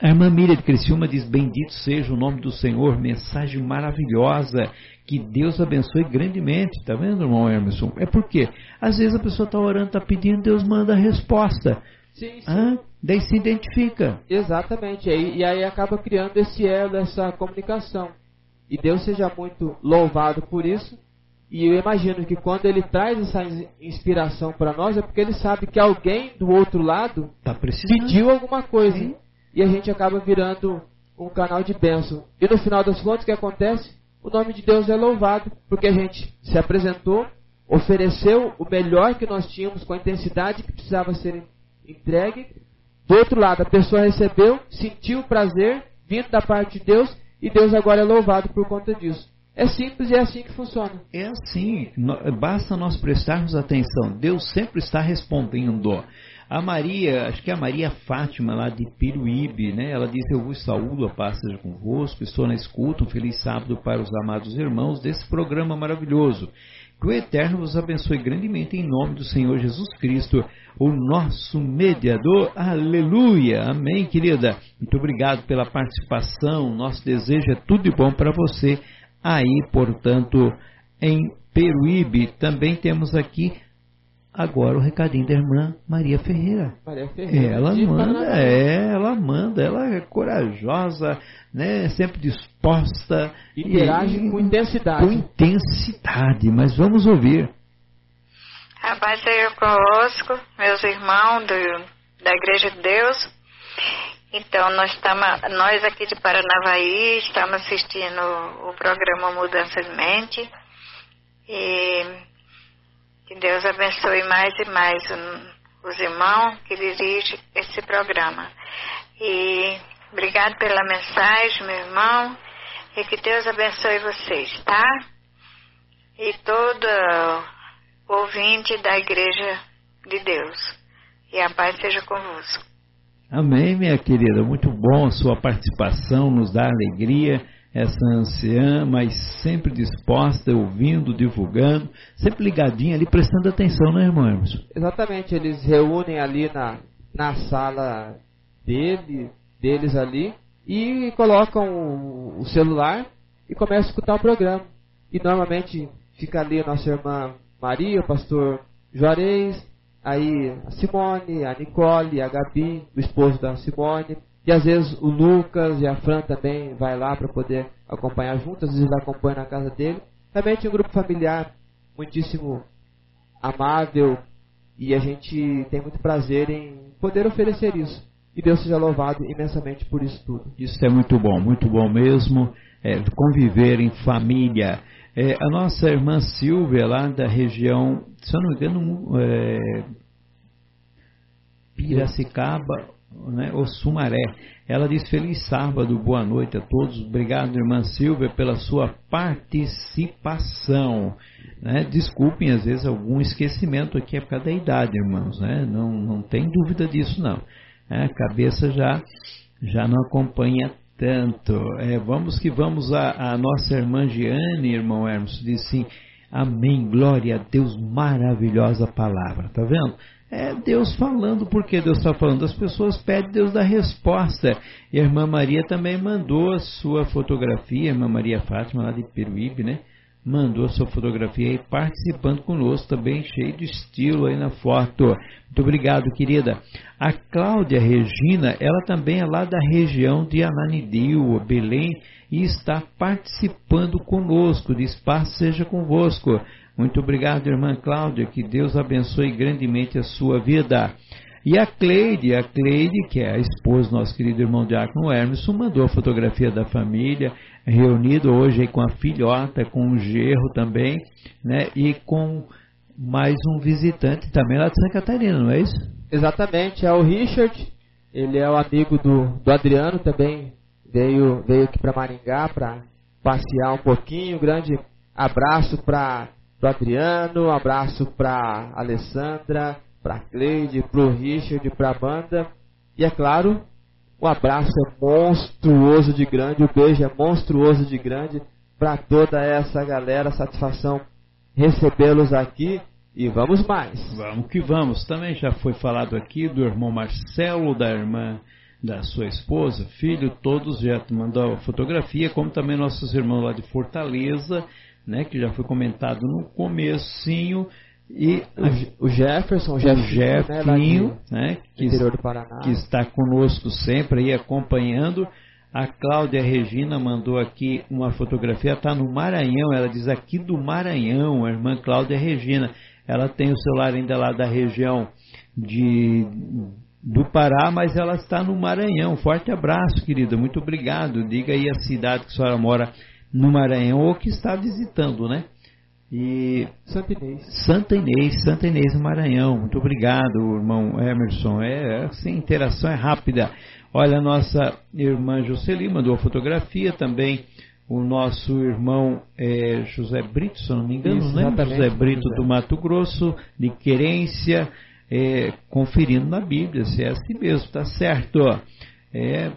A irmã Miriam de Criciúma diz: Bendito seja o nome do Senhor, mensagem maravilhosa, que Deus abençoe grandemente. Está vendo, irmão Emerson? É porque às vezes a pessoa está orando, está pedindo, Deus manda a resposta. Sim, sim. Ah, daí se identifica. Exatamente, e aí acaba criando esse elo, essa comunicação. E Deus seja muito louvado por isso. E eu imagino que quando ele traz essa inspiração para nós é porque ele sabe que alguém do outro lado tá pediu alguma coisa. Sim. E a gente acaba virando um canal de bênção. E no final das contas, o que acontece? O nome de Deus é louvado, porque a gente se apresentou, ofereceu o melhor que nós tínhamos com a intensidade que precisava ser entregue. Do outro lado, a pessoa recebeu, sentiu o prazer vindo da parte de Deus e Deus agora é louvado por conta disso. É simples e é assim que funciona. É assim, basta nós prestarmos atenção. Deus sempre está respondendo. A Maria, acho que é a Maria Fátima, lá de Piruíbe, né? Ela diz: Eu vos saúdo, a paz seja convosco, estou na escuta. Um feliz sábado para os amados irmãos desse programa maravilhoso. Que o Eterno vos abençoe grandemente em nome do Senhor Jesus Cristo, o nosso mediador. Aleluia. Amém, querida. Muito obrigado pela participação. Nosso desejo é tudo de bom para você aí, portanto, em Peruíbe. Também temos aqui Agora o recadinho da irmã Maria Ferreira. Maria Ferreira. Ela manda, é, ela manda, ela é corajosa, né, sempre disposta. Interage e, com intensidade. Com intensidade, mas vamos ouvir. A paz seja conosco, meus irmãos do, da Igreja de Deus. Então, nós, estamos, nós aqui de Paranavaí estamos assistindo o programa Mudança de Mente. E que Deus abençoe mais e mais os irmãos que dirigem esse programa. E obrigado pela mensagem, meu irmão, e que Deus abençoe vocês, tá? E todo ouvinte da Igreja de Deus. E a paz seja convosco. Amém, minha querida. Muito bom a sua participação, nos dá alegria essa anciã, mas sempre disposta, ouvindo, divulgando, sempre ligadinha ali, prestando atenção, né, irmão? Exatamente, eles reúnem ali na, na sala dele, deles ali e colocam o, o celular e começam a escutar o programa. E normalmente fica ali a nossa irmã Maria, o pastor Juarez, aí a Simone, a Nicole, a Gabi, o esposo da Simone, e às vezes o Lucas e a Fran também vai lá para poder acompanhar juntos, às vezes ele acompanha na casa dele. Também tinha um grupo familiar muitíssimo amável e a gente tem muito prazer em poder oferecer isso. E Deus seja louvado imensamente por isso tudo. Isso é muito bom, muito bom mesmo. É, conviver em família. É, a nossa irmã Silvia, lá da região, se eu não me engano, é, Piracicaba né, o Sumaré. Ela diz feliz sábado, boa noite a todos. Obrigado, irmã Silvia, pela sua participação. Né? Desculpem, às vezes, algum esquecimento aqui é por causa da idade, irmãos. Né? Não, não tem dúvida disso, não. É, a cabeça já, já não acompanha tanto. É, vamos que vamos a, a nossa irmã Giane, irmão Hermes, diz assim, amém, glória a Deus, maravilhosa palavra, tá vendo? É Deus falando, porque Deus está falando. As pessoas pedem, Deus dá resposta. E a irmã Maria também mandou a sua fotografia, a irmã Maria Fátima, lá de Peruíbe, né? Mandou a sua fotografia aí, participando conosco também, cheio de estilo aí na foto. Muito obrigado, querida. A Cláudia Regina, ela também é lá da região de Ananidil, Belém, e está participando conosco. Diz, paz seja convosco. Muito obrigado, irmã Cláudia, que Deus abençoe grandemente a sua vida. E a Cleide, a Cleide, que é a esposa do nosso querido irmão Diácono Hermes, mandou a fotografia da família, reunido hoje com a filhota, com o gerro também, né? E com mais um visitante também lá de Santa Catarina, não é isso? Exatamente, é o Richard, ele é o amigo do, do Adriano também, veio, veio aqui para Maringá para passear um pouquinho. Grande abraço para o Adriano, um abraço para Alessandra, para Cleide, para o Richard, para a banda. E é claro, o abraço monstruoso de grande, o beijo é monstruoso de grande para toda essa galera. Satisfação recebê-los aqui. E vamos mais. Vamos que vamos. Também já foi falado aqui do irmão Marcelo, da irmã da sua esposa, filho, todos já mandou fotografia, como também nossos irmãos lá de Fortaleza, né, que já foi comentado no comecinho, e o, Jefferson, o Jefinho, né, né, que, que, está conosco sempre aí acompanhando. A Cláudia Regina mandou aqui uma fotografia, está no Maranhão, ela diz aqui do Maranhão, a irmã Cláudia Regina. Ela tem o celular ainda lá da região de do Pará, mas ela está no Maranhão. Forte abraço, querida. Muito obrigado. Diga aí a cidade que a senhora mora no Maranhão ou que está visitando, né? E Santa Inês. Santa Inês, Santa Inês no Maranhão. Muito obrigado, irmão Emerson. É, assim, interação é rápida. Olha, a nossa irmã Jocely mandou a fotografia também. O nosso irmão é, José Brito, se não me engano, Isso, né? José Brito do Mato Grosso, de Querência é, conferindo na Bíblia se é assim mesmo, está certo. É,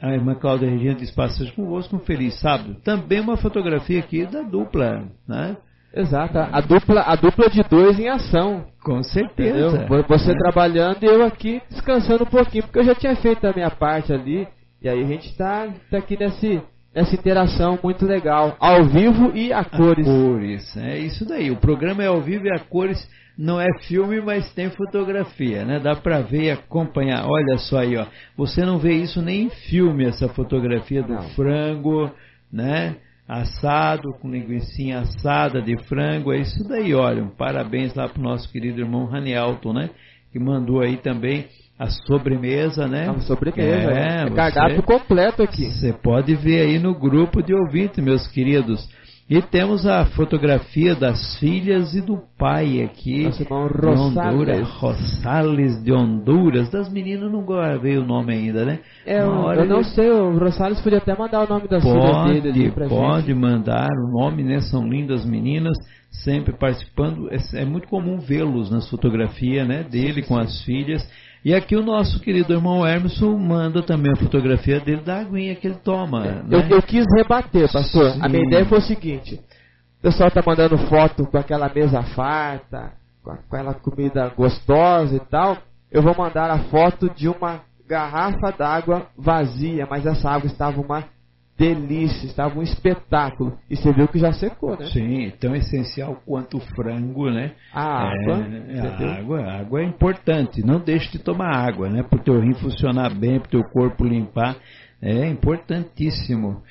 a irmã Cláudia Regina diz: Passagem convosco, um feliz sábado. Também uma fotografia aqui da dupla, né? Exato, a dupla, a dupla de dois em ação. Com certeza. Entendeu? Você é. trabalhando e eu aqui descansando um pouquinho, porque eu já tinha feito a minha parte ali. E aí a gente está tá aqui nesse, nessa interação muito legal, ao vivo e a cores. A cores, é isso daí. O programa é ao vivo e a cores não é filme, mas tem fotografia, né? Dá para ver e acompanhar. Olha só aí, ó. Você não vê isso nem em filme, essa fotografia do não. frango, né? Assado, com linguiça assada de frango. É isso daí, olha. Um parabéns lá pro nosso querido irmão Ranialton, né? Que mandou aí também a sobremesa, né? A sobremesa. É, é cardápio completo aqui. Você pode ver aí no grupo de ouvintes, meus queridos. E temos a fotografia das filhas e do pai aqui. Nosso irmão Rosales. Honduras, Rosales de Honduras. Das meninas não veio o nome ainda, né? É, eu, eu não sei, o Rosales podia até mandar o nome das pode, filhas dele Pode gente. mandar o nome, né? São lindas meninas, sempre participando. É, é muito comum vê-los nas fotografias, né? Dele com as filhas. E aqui o nosso querido irmão Emerson manda também a fotografia dele da aguinha que ele toma. É, né? eu, eu, quis rebater, pastor. Sim. A minha ideia foi o seguinte: o pessoal está mandando foto com aquela mesa farta, com aquela comida gostosa e tal. Eu vou mandar a foto de uma garrafa d'água vazia, mas essa água estava uma delícia, estava um espetáculo. E você viu que já secou, né? Sim, tão essencial quanto o frango, né? A água. É, a água, a água é importante. Não deixe de tomar água, né? Para o teu rim funcionar bem, para o teu corpo limpar. É importantíssimo.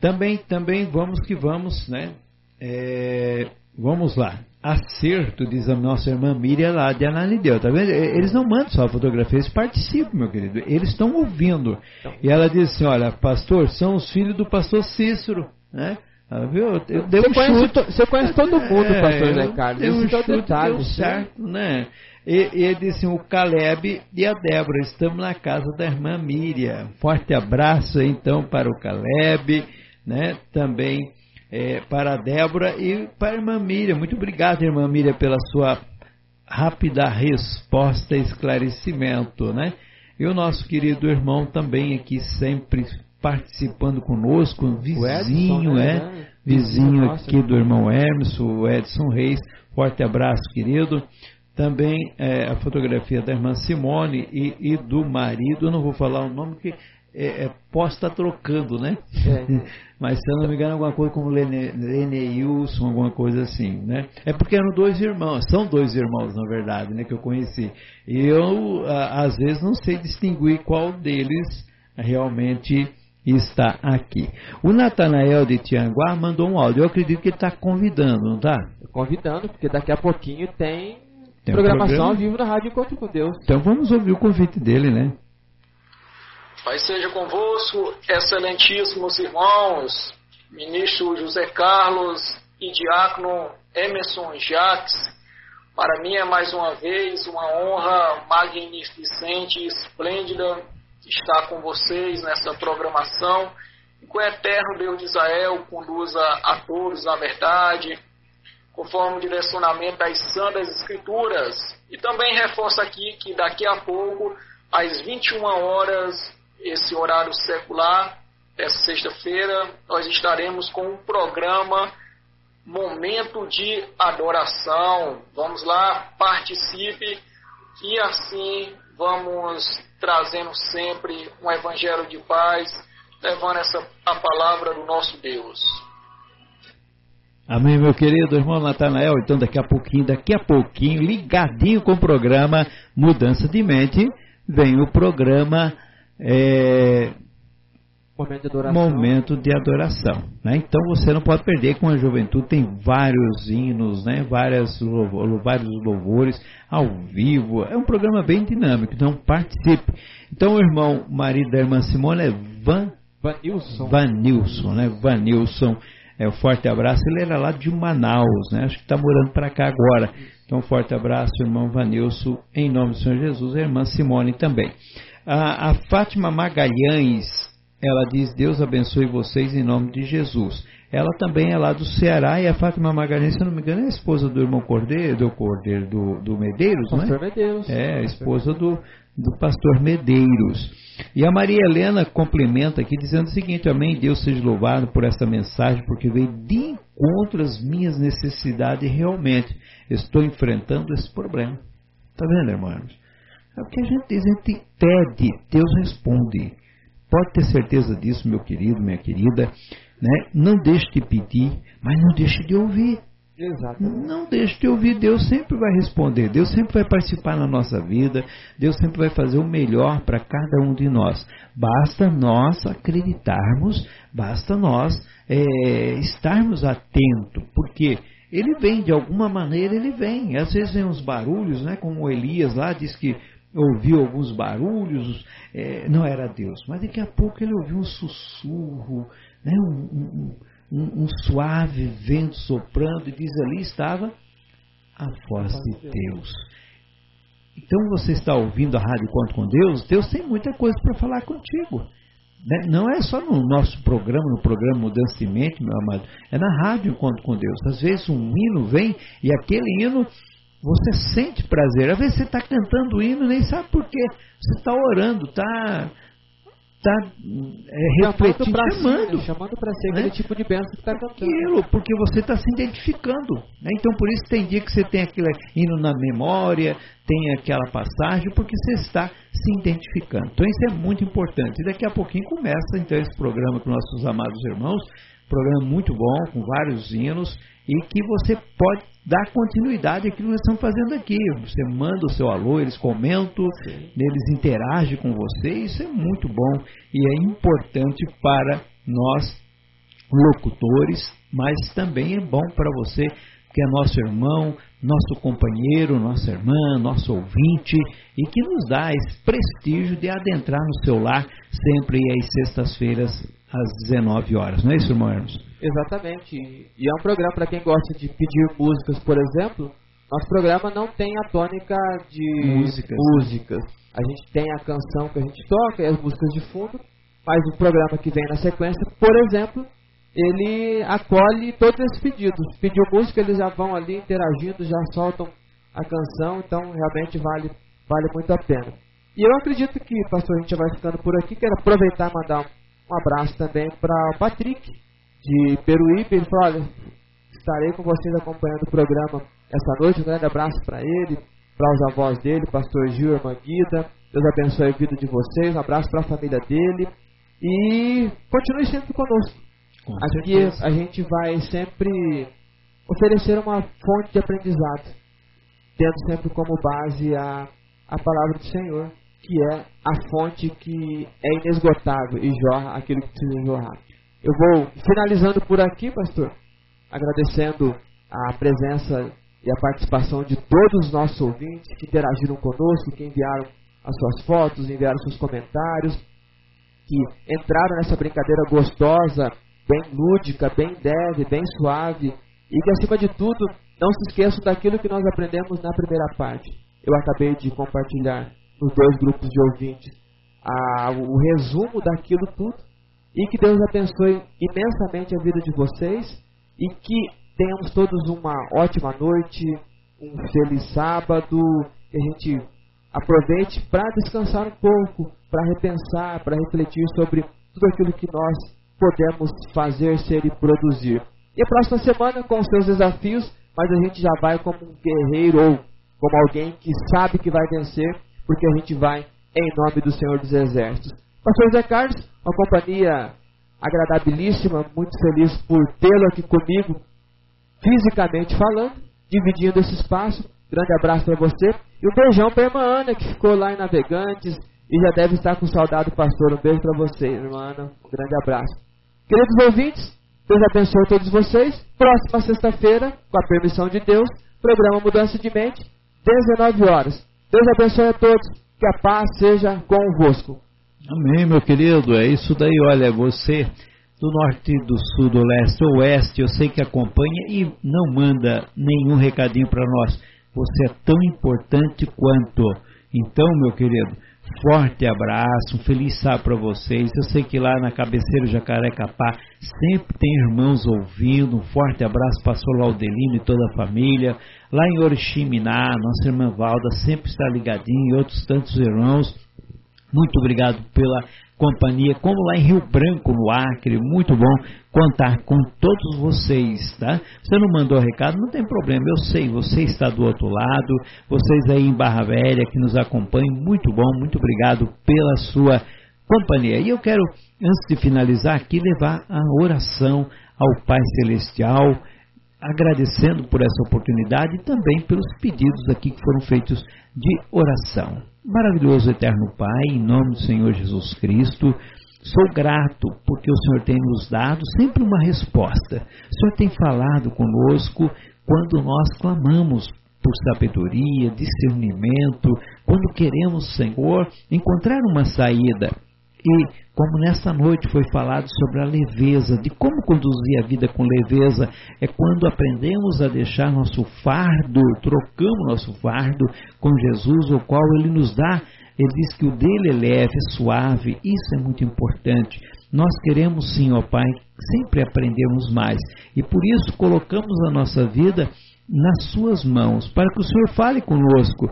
Também, também vamos que vamos, né? É, vamos lá acerto, diz a nossa irmã Miriam lá de Ananideu, tá vendo? Eles não mandam só a fotografia, eles participam, meu querido. Eles estão ouvindo. E ela diz assim: olha, pastor, são os filhos do pastor Cícero, né? Ah, viu? Eu você, um conhece to, você conhece todo mundo, é, pastor Zé Carlos. Deu um chute, deu certo, né? E, ele disse o Caleb e a Débora. Estamos na casa da irmã Miriam. Forte abraço então para o Caleb, né? Também é, para a Débora e para a irmã Miriam. Muito obrigado, irmã Miriam, pela sua rápida resposta e esclarecimento, né? E o nosso querido irmão também aqui sempre participando conosco, vizinho, Edson, é, né? vizinho aqui do irmão Hermes, o Edson Reis. Forte abraço, querido. Também é, a fotografia da irmã Simone e, e do marido, eu não vou falar o nome porque é, é, posso estar trocando, né? É. (laughs) Mas se eu não me engano, alguma coisa como Lene, Leneilson, alguma coisa assim, né? É porque eram dois irmãos, são dois irmãos, na verdade, né? Que eu conheci. E eu, às vezes, não sei distinguir qual deles realmente está aqui. O Natanael de Tianguá mandou um áudio. Eu acredito que ele está convidando, não está? Convidando, porque daqui a pouquinho tem, Tem programação programa? ao vivo na Rádio Encontro com Deus. Então vamos ouvir o convite dele, né? Pai seja convosco, excelentíssimos irmãos, ministro José Carlos e diácono Emerson Jacques. Para mim é mais uma vez uma honra magnificente e esplêndida estar com vocês nessa programação e que o eterno Deus de Israel conduza a todos à verdade, conforme o direcionamento das Santas Escrituras. E também reforço aqui que daqui a pouco, às 21 horas, esse horário secular, dessa sexta-feira, nós estaremos com um programa Momento de Adoração. Vamos lá, participe e assim vamos trazendo sempre um evangelho de paz, levando essa a palavra do nosso Deus. Amém, meu querido irmão Natanael. Então, daqui a pouquinho, daqui a pouquinho, ligadinho com o programa Mudança de Mente, vem o programa é, Momento de adoração. Momento de Adoração. Né? Então, você não pode perder com a juventude, tem vários hinos, né? Várias, vários louvores ao vivo. É um programa bem dinâmico, então participe. Então, o irmão, marido da irmã Simone é Van Vanilson. Vanilson, né? Vanilson, é, um forte abraço. Ele era lá de Manaus, né? Acho que está morando para cá agora. Então, um forte abraço, irmão Vanilson, em nome do Senhor Jesus, a irmã Simone também. A, a Fátima Magalhães, ela diz: Deus abençoe vocês em nome de Jesus. Ela também é lá do Ceará e a Fátima Magalhães, se eu não me engano, é a esposa do irmão Cordeiro, do Cordeiro do, do Medeiros, não é? Pastor Medeiros. É, a esposa do, do pastor Medeiros. E a Maria Helena complementa aqui dizendo o seguinte: Amém, Deus seja louvado por esta mensagem, porque veio de encontro às minhas necessidades realmente estou enfrentando esse problema. Está vendo, irmãos? É o que a gente diz, a gente pede, Deus responde. Pode ter certeza disso, meu querido, minha querida. Né? Não deixe de pedir, mas não deixe de ouvir. Exatamente. Não deixe de ouvir, Deus sempre vai responder, Deus sempre vai participar na nossa vida, Deus sempre vai fazer o melhor para cada um de nós. Basta nós acreditarmos, basta nós é, estarmos atentos, porque ele vem, de alguma maneira ele vem. Às vezes vem uns barulhos, né? como o Elias lá diz que ouviu alguns barulhos, é, não era Deus, mas daqui a pouco ele ouviu um sussurro, né? um, um, um, um suave vento soprando, e diz ali estava a voz de Deus. Então você está ouvindo a Rádio Conto com Deus, Deus tem muita coisa para falar contigo. Né? Não é só no nosso programa, no programa Mudança de Mente, meu amado, é na Rádio Encontro com Deus. Às vezes um hino vem e aquele hino você sente prazer. Às vezes você está cantando o hino e nem sabe por quê. Você está orando, está tá, é, refletindo, pra chamando. si, né? chamando para si Né? aquele tipo de bênção que está cantando. Aquilo, porque você está se identificando. Né? Então, por isso, tem dia que você tem aquele hino na memória, tem aquela passagem, porque você está se identificando. Então, isso é muito importante. E daqui a pouquinho começa, então, esse programa com nossos amados irmãos. Programa muito bom, com vários hinos, e que você pode dar continuidade àquilo que nós estamos fazendo aqui. Você manda o seu alô, eles comentam, eles interagem com você, isso é muito bom. E é importante para nós locutores, mas também é bom para você que é nosso irmão, nosso companheiro, nossa irmã, nosso ouvinte e que nos dá esse prestígio de adentrar no seu lar sempre às sextas-feiras às 19 horas. Não é isso, irmão Hermes? Exatamente. E é um programa para quem gosta de pedir músicas, por exemplo. nosso programa não tem a tônica de Músicas. músicas. A gente tem a canção que a gente toca e as músicas de fundo, mas o programa que vem na sequência, por exemplo, ele acolhe todos esses pedidos. Pediu música, eles já vão ali interagindo, já soltam a canção, então realmente vale, vale muito a pena. E eu acredito que, pastor, a gente já vai ficando por aqui. Quero aproveitar e mandar um abraço também para o Patrick, de Peruíbe. Ele falou: olha, estarei com vocês acompanhando o programa essa noite. Um grande abraço para ele, para os avós dele, pastor Gil irmã Guida. Deus abençoe a vida de vocês. Um abraço para a família dele. E continue sempre conosco. Com Aqui certeza. a gente vai sempre oferecer uma fonte de aprendizado, tendo sempre como base a, a palavra do Senhor, que é a fonte que é inesgotável e jorra aquilo que precisa jorrar. Eu vou finalizando por aqui, pastor, agradecendo a presença e a participação de todos os nossos ouvintes que interagiram conosco, que enviaram as suas fotos, enviaram seus comentários, que entraram nessa brincadeira gostosa, bem lúdica, bem leve, bem suave, e que acima de tudo não se esqueçam daquilo que nós aprendemos na primeira parte. Eu acabei de compartilhar nos dois grupos de ouvintes a- o resumo daquilo tudo, e que Deus abençoe imensamente a vida de vocês e que tenhamos todos uma ótima noite, um feliz sábado, que a gente aproveite para descansar um pouco, para repensar, para refletir sobre tudo aquilo que nós podemos fazer, ser e produzir. E a próxima semana com os seus desafios, mas a gente já vai como um guerreiro ou como alguém que sabe que vai vencer, porque a gente vai em nome do Senhor dos Exércitos. Pastor Zé Carlos, uma companhia agradabilíssima, muito feliz por tê-lo aqui comigo, fisicamente falando, dividindo esse espaço. Grande abraço para você. E um beijão para a irmã Ana, que ficou lá em Navegantes e já deve estar com saudade do pastor. Um beijo para você, irmã Ana. Um grande abraço. Queridos ouvintes, Deus abençoe todos vocês. Próxima sexta-feira, com a permissão de Deus, programa Mudança de Mente, 19 horas. Deus abençoe a todos. Que a paz seja convosco. Amém, meu querido. É isso daí. Olha, você do norte, do sul, do leste, oeste, eu sei que acompanha e não manda nenhum recadinho para nós. Você é tão importante quanto. Então, meu querido, forte abraço, um feliz sábado para vocês. Eu sei que lá na cabeceira Jacarecapá sempre tem irmãos ouvindo. Um forte abraço, pastor Laudelino e toda a família. Lá em Oriximiná, nossa irmã Valda sempre está ligadinha e outros tantos irmãos. Muito obrigado pela companhia, como lá em Rio Branco, no Acre, muito bom contar com todos vocês, tá? Você não mandou recado, não tem problema, eu sei, você está do outro lado, vocês aí em Barra Velha que nos acompanham, muito bom, muito obrigado pela sua companhia. E eu quero, antes de finalizar aqui, levar a oração ao Pai Celestial, agradecendo por essa oportunidade e também pelos pedidos aqui que foram feitos de oração. Maravilhoso Eterno Pai, em nome do Senhor Jesus Cristo, sou grato porque o Senhor tem nos dado sempre uma resposta. O Senhor tem falado conosco quando nós clamamos por sabedoria, discernimento, quando queremos, Senhor, encontrar uma saída. E como nesta noite foi falado sobre a leveza, de como conduzir a vida com leveza, é quando aprendemos a deixar nosso fardo, trocamos nosso fardo com Jesus, o qual Ele nos dá. Ele diz que o dele é leve, é suave, isso é muito importante. Nós queremos sim, ó Pai, sempre aprendermos mais. E por isso colocamos a nossa vida nas Suas mãos, para que o Senhor fale conosco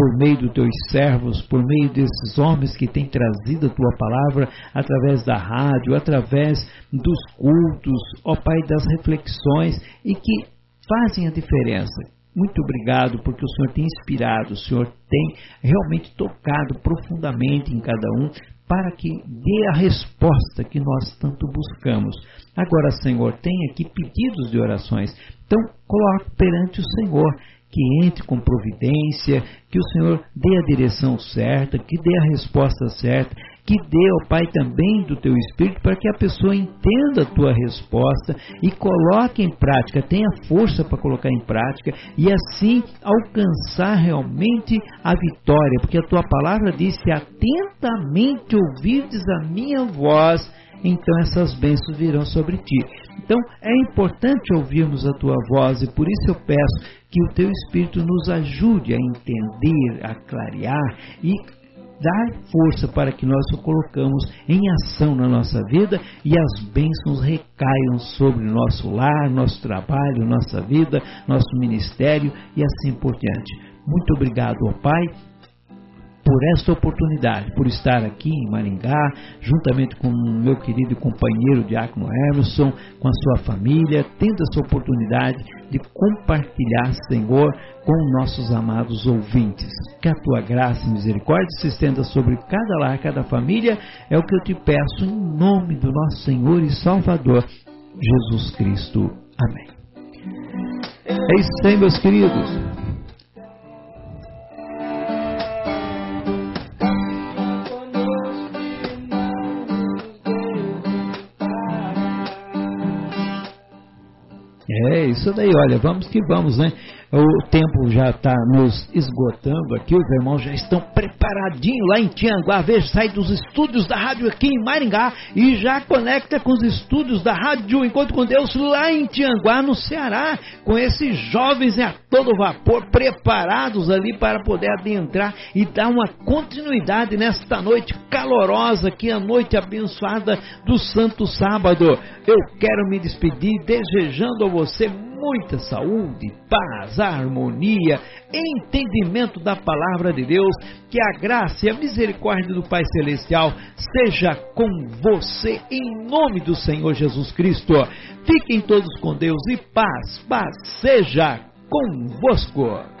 por meio dos teus servos, por meio desses homens que têm trazido a tua palavra através da rádio, através dos cultos, ó Pai, das reflexões e que fazem a diferença. Muito obrigado porque o Senhor tem inspirado, o Senhor tem realmente tocado profundamente em cada um para que dê a resposta que nós tanto buscamos. Agora, Senhor, tem aqui pedidos de orações. Então, coloque perante o Senhor que entre com providência, que o Senhor dê a direção certa, que dê a resposta certa, que dê ao Pai também do teu Espírito para que a pessoa entenda a tua resposta e coloque em prática, tenha força para colocar em prática e assim alcançar realmente a vitória, porque a tua palavra diz: se atentamente ouvirdes a minha voz, então essas bênçãos virão sobre ti. Então é importante ouvirmos a tua voz e por isso eu peço que o teu Espírito nos ajude a entender, a clarear e dar força para que nós o colocamos em ação na nossa vida e as bênçãos recaiam sobre nosso lar, nosso trabalho, nossa vida, nosso ministério e assim por diante. Muito obrigado, ó Pai, por esta oportunidade, por estar aqui em Maringá, juntamente com o meu querido companheiro Diácono Emerson, com a sua família, tendo essa oportunidade de compartilhar, Senhor, com nossos amados ouvintes. Que a tua graça e misericórdia se estenda sobre cada lar, cada família, é o que eu te peço em nome do nosso Senhor e Salvador, Jesus Cristo. Amém. É isso aí, meus queridos. É isso daí, olha, vamos que vamos, né? O tempo já está nos esgotando aqui, os irmãos já estão preparadinhos lá em Tianguá. Veja, sai dos estúdios da rádio aqui em Maringá e já conecta com os estúdios da rádio Encontro com Deus lá em Tianguá, no Ceará, com esses jovens a todo vapor, preparados ali para poder adentrar e dar uma continuidade nesta noite calorosa, é a noite abençoada do Santo Sábado. Eu quero me despedir desejando a você muita saúde, paz, harmonia, entendimento da palavra de Deus, que a graça e a misericórdia do Pai Celestial seja com você em nome do Senhor Jesus Cristo. Fiquem todos com Deus e paz, paz seja convosco.